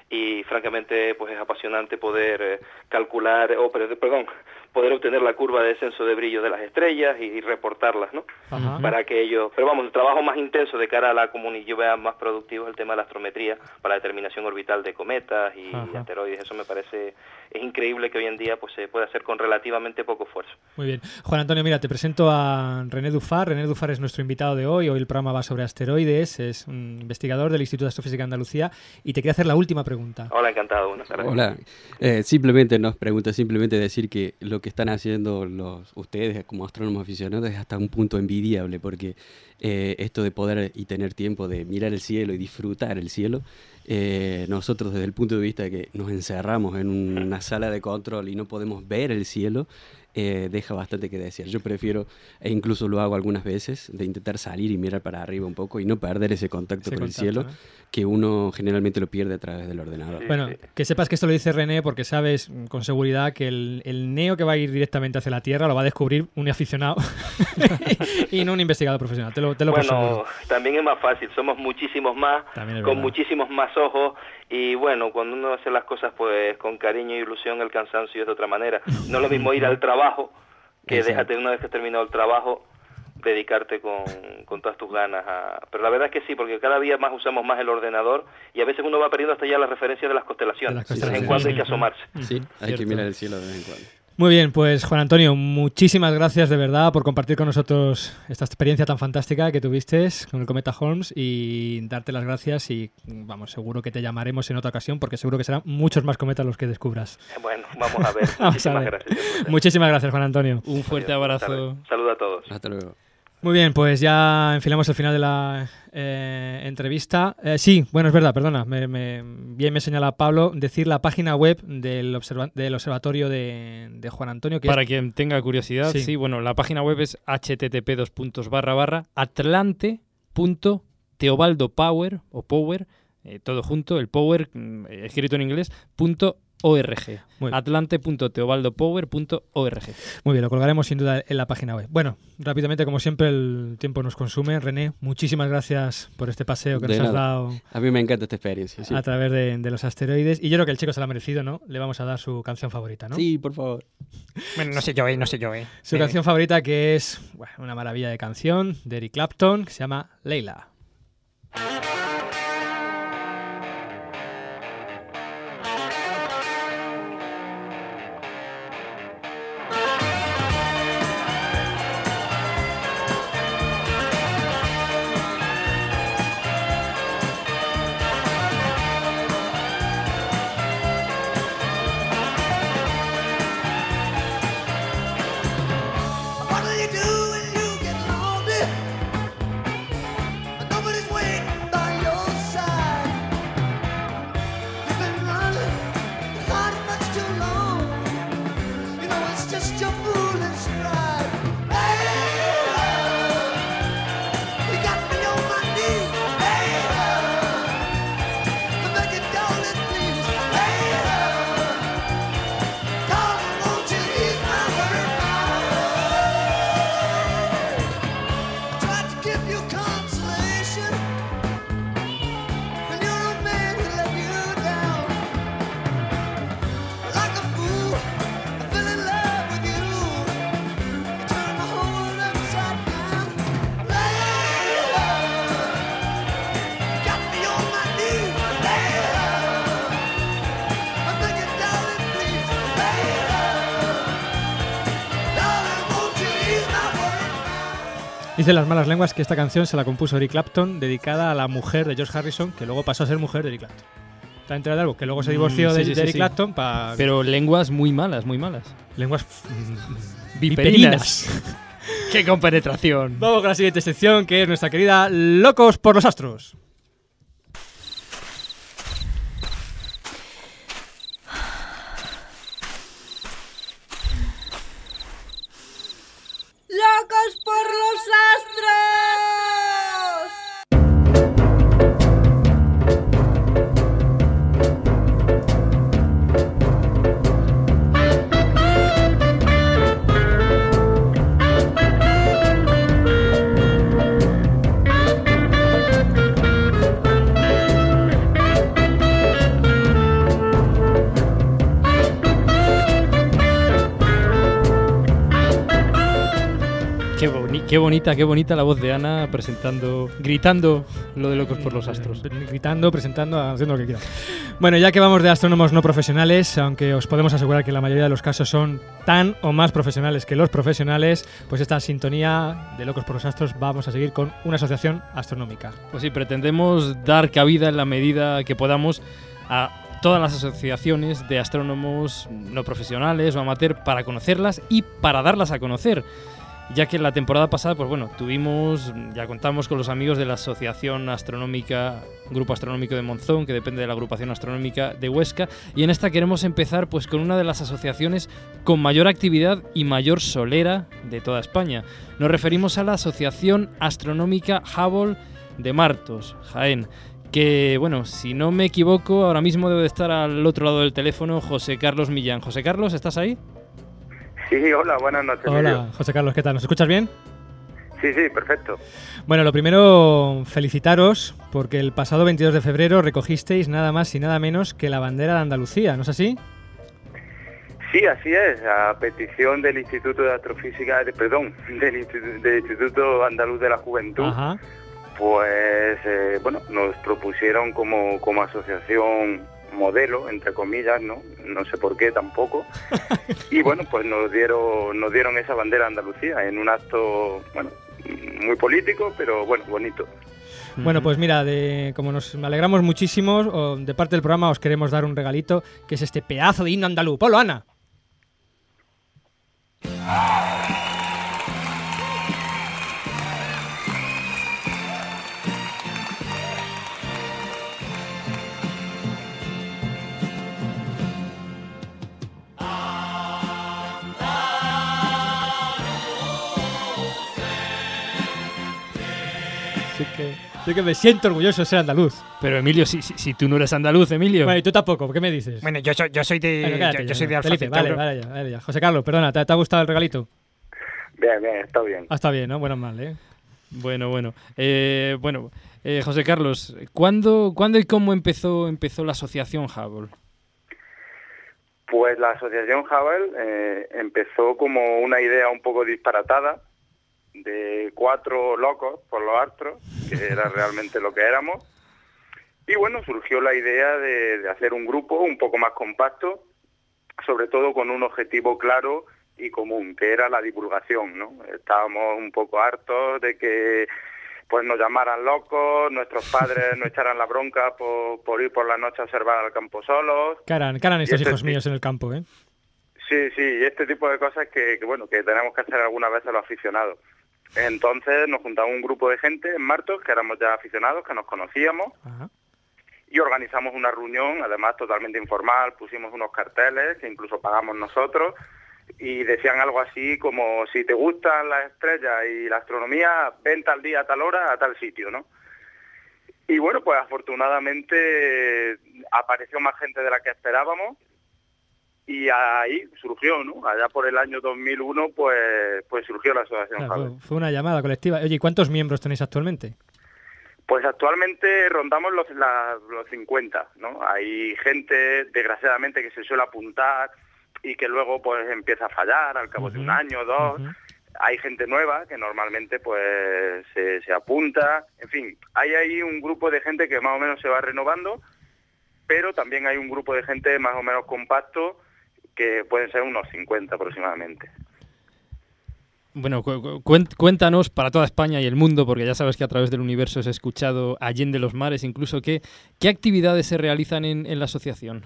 y francamente pues es apasionante poder eh, calcular o per- perdón poder obtener la curva de descenso de brillo de las estrellas y, y reportarlas no Ajá. para que ellos pero vamos el trabajo más intenso de cara a la comunidad yo vea más productivo es el tema de la astrometría para la determinación orbital de cometas y Ajá. asteroides eso me parece es increíble que hoy en día pues se puede hacer con relativamente poco esfuerzo Muy bien. Juan Antonio, mira, te presento a René Dufar. René Dufar es nuestro invitado de hoy. Hoy el programa va sobre asteroides. Es un investigador del Instituto de Astrofísica de Andalucía. Y te quería hacer la última pregunta. hola encantado buenas tardes Hola, Eh, simplemente nos pregunta, simplemente decir que lo que están haciendo los ustedes como astrónomos aficionados es hasta un punto envidiable, porque eh, esto de poder y tener tiempo de mirar el cielo y disfrutar el cielo, eh, nosotros desde el punto de vista de que nos encerramos en una sala de control y no podemos ver el cielo, eh, deja bastante que decir. Yo prefiero, e incluso lo hago algunas veces, de intentar salir y mirar para arriba un poco y no perder ese contacto Ese con contacto, el cielo, ¿no? que uno generalmente lo pierde a través del ordenador. Bueno, que sepas que esto lo dice René porque sabes con seguridad que el, el neo que va a ir directamente hacia la Tierra lo va a descubrir un aficionado y no un investigador profesional. Te lo, te lo bueno, aseguro. también es más fácil, somos muchísimos más, con verdad. muchísimos más ojos y bueno, cuando uno hace las cosas pues con cariño e ilusión, el cansancio es de otra manera. No es lo mismo ir al trabajo, que Exacto. déjate una vez que has terminado el trabajo, dedicarte con, con todas tus ganas a... Pero la verdad es que sí, porque cada día más usamos más el ordenador y a veces uno va perdiendo hasta ya las referencias de las constelaciones. De las De vez en cuando hay sí. que asomarse. Sí, hay que mirar el cielo de vez en cuando. Muy bien, pues Juan Antonio, muchísimas gracias de verdad por compartir con nosotros esta experiencia tan fantástica que tuviste con el Cometa Holmes y darte las gracias y vamos, seguro que te llamaremos en otra ocasión porque seguro que serán muchos más cometas los que descubras. Bueno, vamos a ver. Vamos a Muchísimas ver. gracias. Muchísimas gracias, Juan Antonio. Un fuerte abrazo. Saludos a todos. Hasta luego. Muy bien, pues ya enfilamos el final de la eh, entrevista. Eh, sí, bueno, es verdad, perdona. Me, me- bien me señala Pablo decir la página web del, observa- del observatorio de, de Juan Antonio. Que Para es- quien tenga curiosidad, Sí. sí. bueno, la página web es http dos puntos barra barra atlante.teobaldopower o power, eh, todo junto, el power mm, escrito en inglés, punto org. Atlante.teobaldopower.org. Muy bien, lo colgaremos sin duda en la página web. Bueno, rápidamente, como siempre, el tiempo nos consume. René, muchísimas gracias por este paseo que De nos has dado A mí me encanta esta experiencia. sí. a través de, de los asteroides. Y yo creo que el chico se lo ha merecido, ¿no? Le vamos a dar su canción favorita, ¿no? Sí, por favor. Bueno, no sé yo, eh, no sé yo, eh. Su Eh, canción favorita que es bueno, una maravilla de canción de Eric Clapton que se llama Leila. Dicen las malas lenguas que esta canción se la compuso Eric Clapton dedicada a la mujer de George Harrison que luego pasó a ser mujer de Eric Clapton. ¿Te has enterado de algo? Que luego se divorció Mm, sí, de, sí, de sí, Eric sí. Clapton para... Pero lenguas muy malas, muy malas. Lenguas mm, viperinas. ¡Qué compenetración! Vamos con la siguiente sección que es nuestra querida Locos por los Astros. ¡Locos por los astros! Qué, boni- qué bonita, qué bonita la voz de Ana presentando, gritando lo de locos por los astros. Gritando, presentando, haciendo lo que quiera. Bueno, ya que vamos de astrónomos no profesionales, aunque os podemos asegurar que la mayoría de los casos son tan o más profesionales que los profesionales, pues esta sintonía de Locos por los Astros vamos a seguir con una asociación astronómica. Pues sí, pretendemos dar cabida en la medida que podamos a todas las asociaciones de astrónomos no profesionales o amateur para conocerlas y para darlas a conocer. Ya que la temporada pasada, pues bueno, tuvimos, ya contamos con los amigos de la Asociación Astronómica, Grupo Astronómico de Monzón, que depende de la Agrupación Astronómica de Huesca, y en esta queremos empezar pues con una de las asociaciones con mayor actividad y mayor solera de toda España. Nos referimos a la Asociación Astronómica Hubble de Martos, Jaén que, bueno, si no me equivoco, ahora mismo debe de estar al otro lado del teléfono José Carlos Millán. José Carlos, ¿estás ahí? Sí, hola, buenas noches. Hola, José Carlos, ¿qué tal? ¿Nos escuchas bien? Sí, sí, perfecto. Bueno, lo primero, felicitaros porque el pasado 22 de febrero recogisteis nada más y nada menos que la bandera de Andalucía, ¿no es así? Sí, así es, a petición del Instituto de Astrofísica, de, perdón, del Instituto, del Instituto Andaluz de la Juventud. Ajá pues eh, bueno, nos propusieron como, como asociación modelo, entre comillas, ¿no? No sé por qué tampoco. Y bueno, pues nos dieron, nos dieron esa bandera Andalucía en un acto, bueno, muy político, pero bueno, bonito. Bueno, pues mira, de, como nos alegramos muchísimo, de parte del programa os queremos dar un regalito, que es este pedazo de himno andaluz. Polo, Ana. Yo que me siento orgulloso de ser andaluz. Pero Emilio, si, si, tú no eres andaluz, Emilio. Bueno, y tú tampoco, ¿qué me dices? Bueno, yo soy, yo soy de, Bueno, yo, yo ya, soy de Felipe, vale, vale, ya, vale, ya. José Carlos, perdona, ¿te, te ha gustado el regalito? Bien, bien, está bien. Ah, está bien, ¿no? Bueno, mal, ¿eh? Bueno, bueno. Eh, bueno, eh, José Carlos, ¿cuándo, ¿cuándo y cómo empezó, empezó la asociación Hubble? Pues la asociación Hubble eh, empezó como una idea un poco disparatada de cuatro locos por los astros, que era realmente lo que éramos. Y bueno, surgió la idea de, de hacer un grupo un poco más compacto, sobre todo con un objetivo claro y común, que era la divulgación, ¿no? Estábamos un poco hartos de que pues nos llamaran locos, nuestros padres nos echaran la bronca por, por ir por la noche a observar al campo solos. ¿Qué harán, qué harán estos este hijos míos en el campo, eh? Sí, sí, y este tipo de cosas que, que, bueno, que tenemos que hacer alguna vez a los aficionados. Entonces nos juntamos un grupo de gente en Martos, que éramos ya aficionados, que nos conocíamos, y organizamos una reunión, además totalmente informal, pusimos unos carteles que incluso pagamos nosotros, y decían algo así como, si te gustan las estrellas y la astronomía, ven tal día, a tal hora, a tal sitio, ¿no? Y bueno, pues afortunadamente apareció más gente de la que esperábamos, y ahí surgió, ¿no? Allá por el año 2001, pues, pues surgió la Asociación Claro, fue, fue una llamada colectiva. Oye, ¿y cuántos miembros tenéis actualmente? Pues actualmente rondamos los, la- los 50, ¿no? Hay gente, desgraciadamente, que se suele apuntar y que luego pues empieza a fallar al cabo de un año o dos. Hay gente nueva que normalmente pues se, se apunta. En fin, hay ahí un grupo de gente que más o menos se va renovando, pero también hay un grupo de gente más o menos compacto que pueden ser unos 50 aproximadamente. Bueno, cu- cuéntanos para toda España y el mundo, porque ya sabes que a través del universo has escuchado Allende los Mares, incluso qué, qué actividades se realizan en, en la asociación.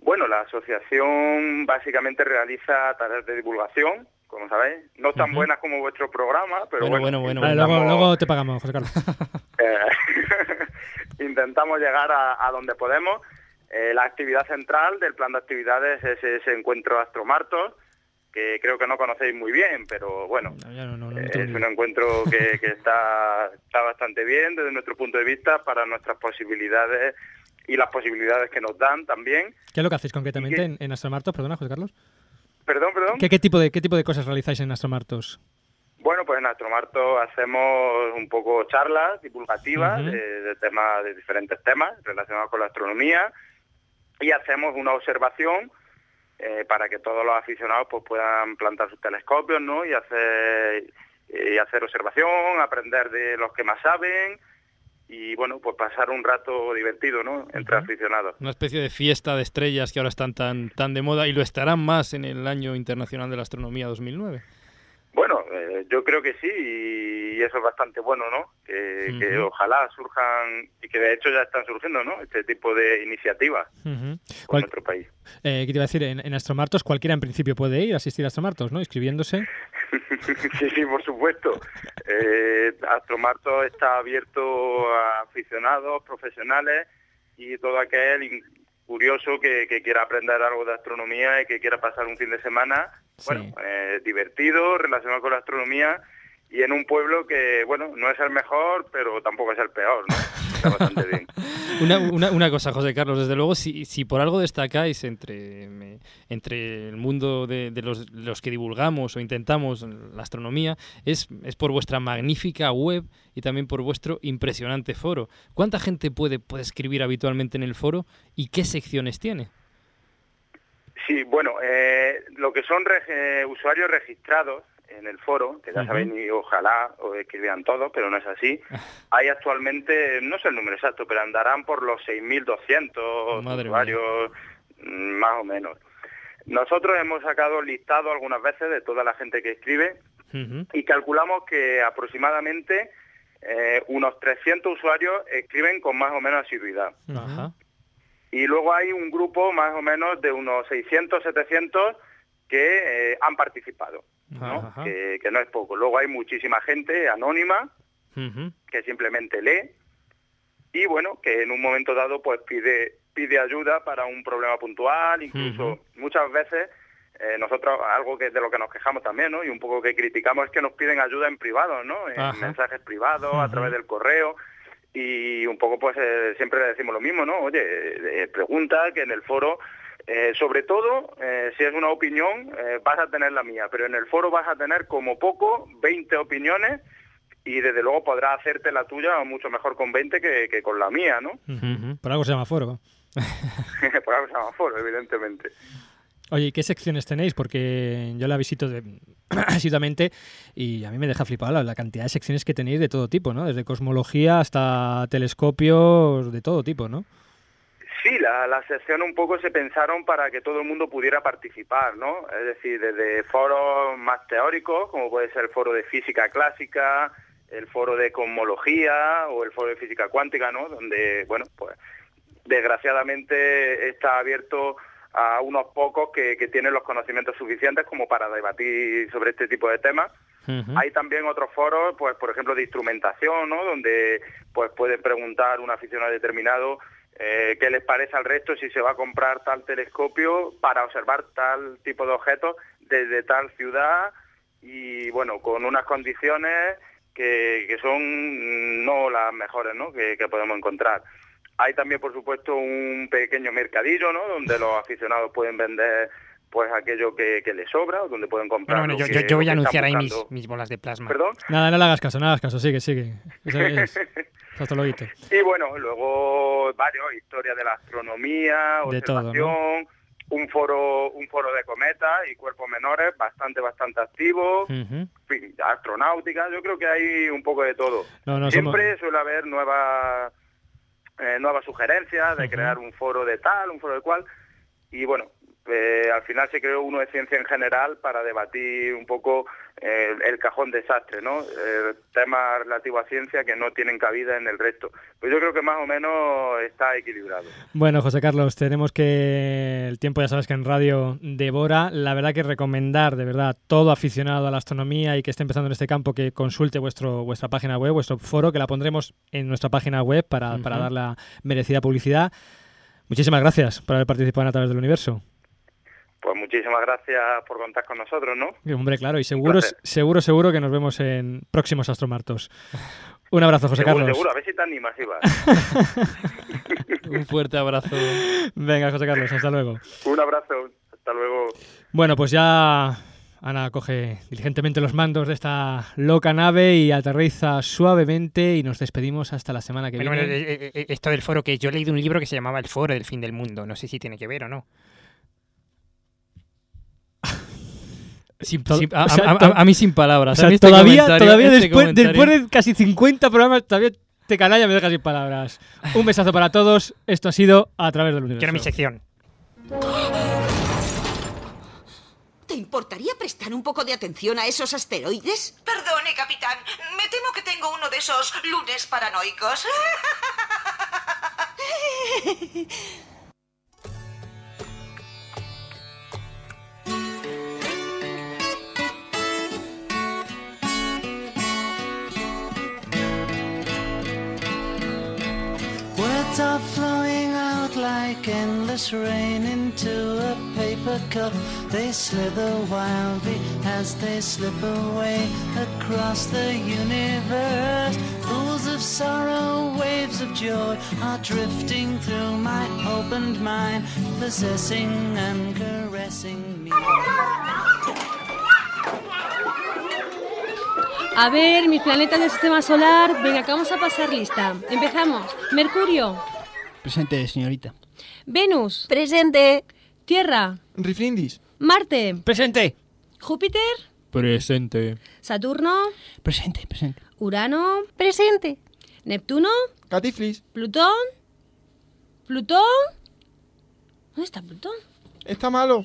Bueno, la asociación básicamente realiza tareas de divulgación, como sabéis, no tan buenas como vuestro programa, pero Bueno, bueno, bueno, bueno, Vale, intentamos, luego, luego te pagamos, José Carlos. eh, intentamos llegar a, a donde podemos. Eh, la actividad central del plan de actividades es ese encuentro Astromartos, que creo que no conocéis muy bien, pero bueno, Ya no, no, no, no eh, es un encuentro que, que está, está bastante bien desde nuestro punto de vista para nuestras posibilidades y las posibilidades que nos dan también. ¿Qué es lo que hacéis concretamente en, en Astromartos? Perdona, José Carlos. Perdón, perdón. ¿Qué, qué tipo de, ¿Qué tipo de cosas realizáis en Astromartos? Bueno, pues en Astromarto hacemos un poco charlas divulgativas de temas, de diferentes temas relacionados con la astronomía y hacemos una observación eh, para que todos los aficionados pues puedan plantar sus telescopios, ¿no? Y hacer y hacer observación, aprender de los que más saben y bueno, pues pasar un rato divertido, ¿no? Entre aficionados. Una especie de fiesta de estrellas que ahora están tan, tan de moda y lo estarán más en el Año Internacional de la Astronomía 2009. Bueno, eh, yo creo que sí y eso es bastante bueno, ¿no? Que, ojalá surjan y que de hecho ya están surgiendo, ¿no? Este tipo de iniciativas Ujú. en nuestro país. eh, ¿Qué te iba a decir? En, en Astromartos cualquiera en principio puede ir, asistir a Astromartos, ¿no? Inscribiéndose. sí, sí, por supuesto. Eh, Astromarto está abierto a aficionados, profesionales y todo aquel curioso que, que quiera aprender algo de astronomía y que quiera pasar un fin de semana, bueno, eh, divertido, relacionado con la astronomía y en un pueblo que, bueno, no es el mejor, pero tampoco es el peor, ¿no? Está bastante bien. Una, una- una cosa, José Carlos, desde luego, si, si por algo destacáis entre, entre el mundo de, los, los que divulgamos o intentamos la astronomía, es, es por vuestra magnífica web y también por vuestro impresionante foro. ¿Cuánta gente puede, puede escribir habitualmente en el foro y qué secciones tiene? Sí, bueno, eh, lo que son eh, usuarios registrados en el foro, que ya Ujú. sabéis, y ojalá os escribían todos, pero no es así. Hay actualmente, no sé el número exacto, pero andarán por los 6.200 Madre usuarios, mm, más o menos. Nosotros hemos sacado listado algunas veces de toda la gente que escribe y calculamos que aproximadamente eh, unos 300 usuarios escriben con más o menos asiduidad. Y luego hay un grupo más o menos de unos 600, 700 que eh, han participado, ¿no? Que, que no es poco. Luego hay muchísima gente anónima que simplemente lee y bueno, que en un momento dado pues pide pide ayuda para un problema puntual, incluso muchas veces eh, nosotros algo que de lo que nos quejamos también, ¿no? Y un poco que criticamos es que nos piden ayuda en privado, ¿no? En Ajá. mensajes privados, a través del correo y un poco pues eh, siempre le decimos lo mismo, ¿no? Oye, eh, pregunta que en el foro, eh, sobre todo, eh, si es una opinión, eh, vas a tener la mía, pero en el foro vas a tener como poco 20 opiniones y desde luego podrás hacerte la tuya mucho mejor con 20 que, que con la mía, ¿no? Ujú. Por algo se llama foro. Por algo se llama foro, evidentemente. Oye, ¿y qué secciones tenéis? Porque yo la visito de- asiduamente y a mí me deja flipado la, la cantidad de secciones que tenéis de todo tipo, ¿no? Desde cosmología hasta telescopios, de todo tipo, ¿no? Sí, la, la sección un poco se pensaron para que todo el mundo pudiera participar, ¿no? Es decir, desde foros más teóricos, como puede ser el foro de física clásica, el foro de cosmología o el foro de física cuántica, ¿no? Donde, bueno, pues desgraciadamente está abierto a unos pocos que, que tienen los conocimientos suficientes como para debatir sobre este tipo de temas. Hay también otros foros, pues por ejemplo de instrumentación, ¿no? Donde pues puede preguntar un aficionado determinado eh, qué les parece al resto si se va a comprar tal telescopio para observar tal tipo de objetos desde tal ciudad y bueno con unas condiciones que, que son no las mejores, ¿no? Que, que podemos encontrar. Hay también, por supuesto, un pequeño mercadillo, ¿no? Donde los aficionados pueden vender pues aquello que, que les sobra o donde pueden comprar. Bueno, bueno, lo yo, que- yo, yo voy lo a anunciar ahí mis, mis bolas de plasma. ¿Perdón? Nada, no le hagas caso, no le hagas caso, sigue, sigue. Eso es. Hasta luego. Y bueno, luego varios, historia de la astronomía, De todo, observación, un foro un foro de cometas y cuerpos menores bastante, bastante activo, Ujú. en fin, astronáutica, yo creo que hay un poco de todo. No, no, Siempre suele haber nuevas eh, nuevas sugerencias de crear un foro de tal, un foro de cual, y bueno, eh, al final se creó uno de ciencia en general para debatir un poco eh, el cajón desastre, ¿no? Eh, temas relativos a ciencia que no tienen cabida en el resto. Pues yo creo que más o menos está equilibrado. Bueno, José Carlos, tenemos que. El tiempo ya sabes que en radio devora. La verdad que recomendar, de verdad, todo aficionado a la astronomía y que esté empezando en este campo que consulte vuestro, vuestra página web, vuestro foro, que la pondremos en nuestra página web para, para dar la merecida publicidad. Muchísimas gracias por haber participado en A través del universo. Pues muchísimas gracias por contar con nosotros, ¿no? Y, Hombre, claro, y seguro, seguro, seguro que nos vemos en próximos Astromartos. Un abrazo, José seguro, Carlos. seguro, a ver si te animas, Iván. Un fuerte abrazo. Venga, José Carlos, hasta luego. Un abrazo, hasta luego. Bueno, pues ya Ana coge diligentemente los mandos de esta loca nave y aterriza suavemente y nos despedimos hasta la semana que Bueno, viene. bueno, eh, eh, eh, esto del foro, que yo he leído un libro que se llamaba El foro del fin del mundo. No sé si tiene que ver o no. Sin- To- sin- a, o sea, a- a- mí sin palabras. o sea, a mí este todavía, todavía este después, de casi 50 programas, todavía te canalla me dejas sin palabras. Un besazo para todos. Esto ha sido A través del universo. Quiero mi sección. Te importaría prestar un poco de atención a esos asteroides? Perdone, capitán. Me temo que tengo uno de esos lunes paranoicos. endless rain into a paper cup. They slither wildly as they slip away across the universe. Pools of sorrow, waves of joy are drifting through my opened mind, possessing and caressing me. A ver, mis planetas del sistema solar. Venga, que vamos a pasar lista. Empezamos. Mercurio. Presente, señorita. Venus. Presente. Tierra. Riflindis. Marte. Presente. Júpiter. Presente. Saturno. Presente, presente. Urano. Presente. Neptuno. Catiflis. Plutón. Plutón. ¿Dónde está Plutón? Está malo.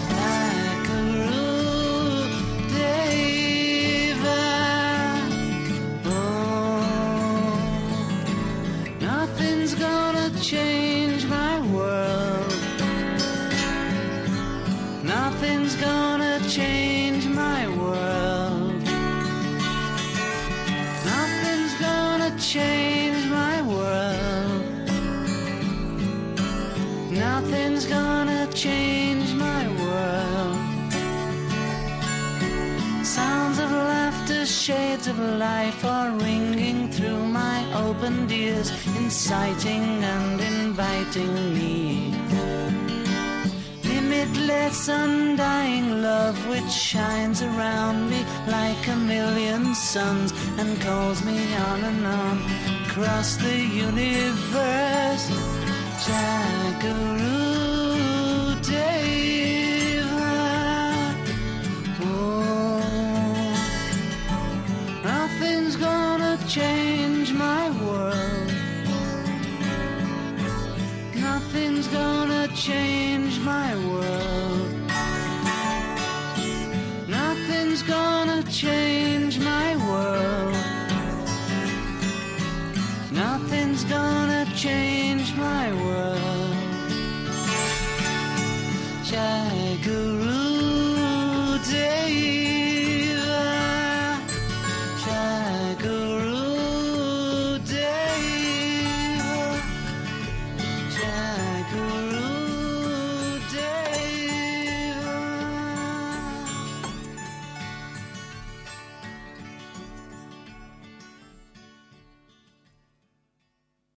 Inciting and inviting me. Limitless, undying love which shines around me like a million suns and calls me on and on across the universe. Jackaroo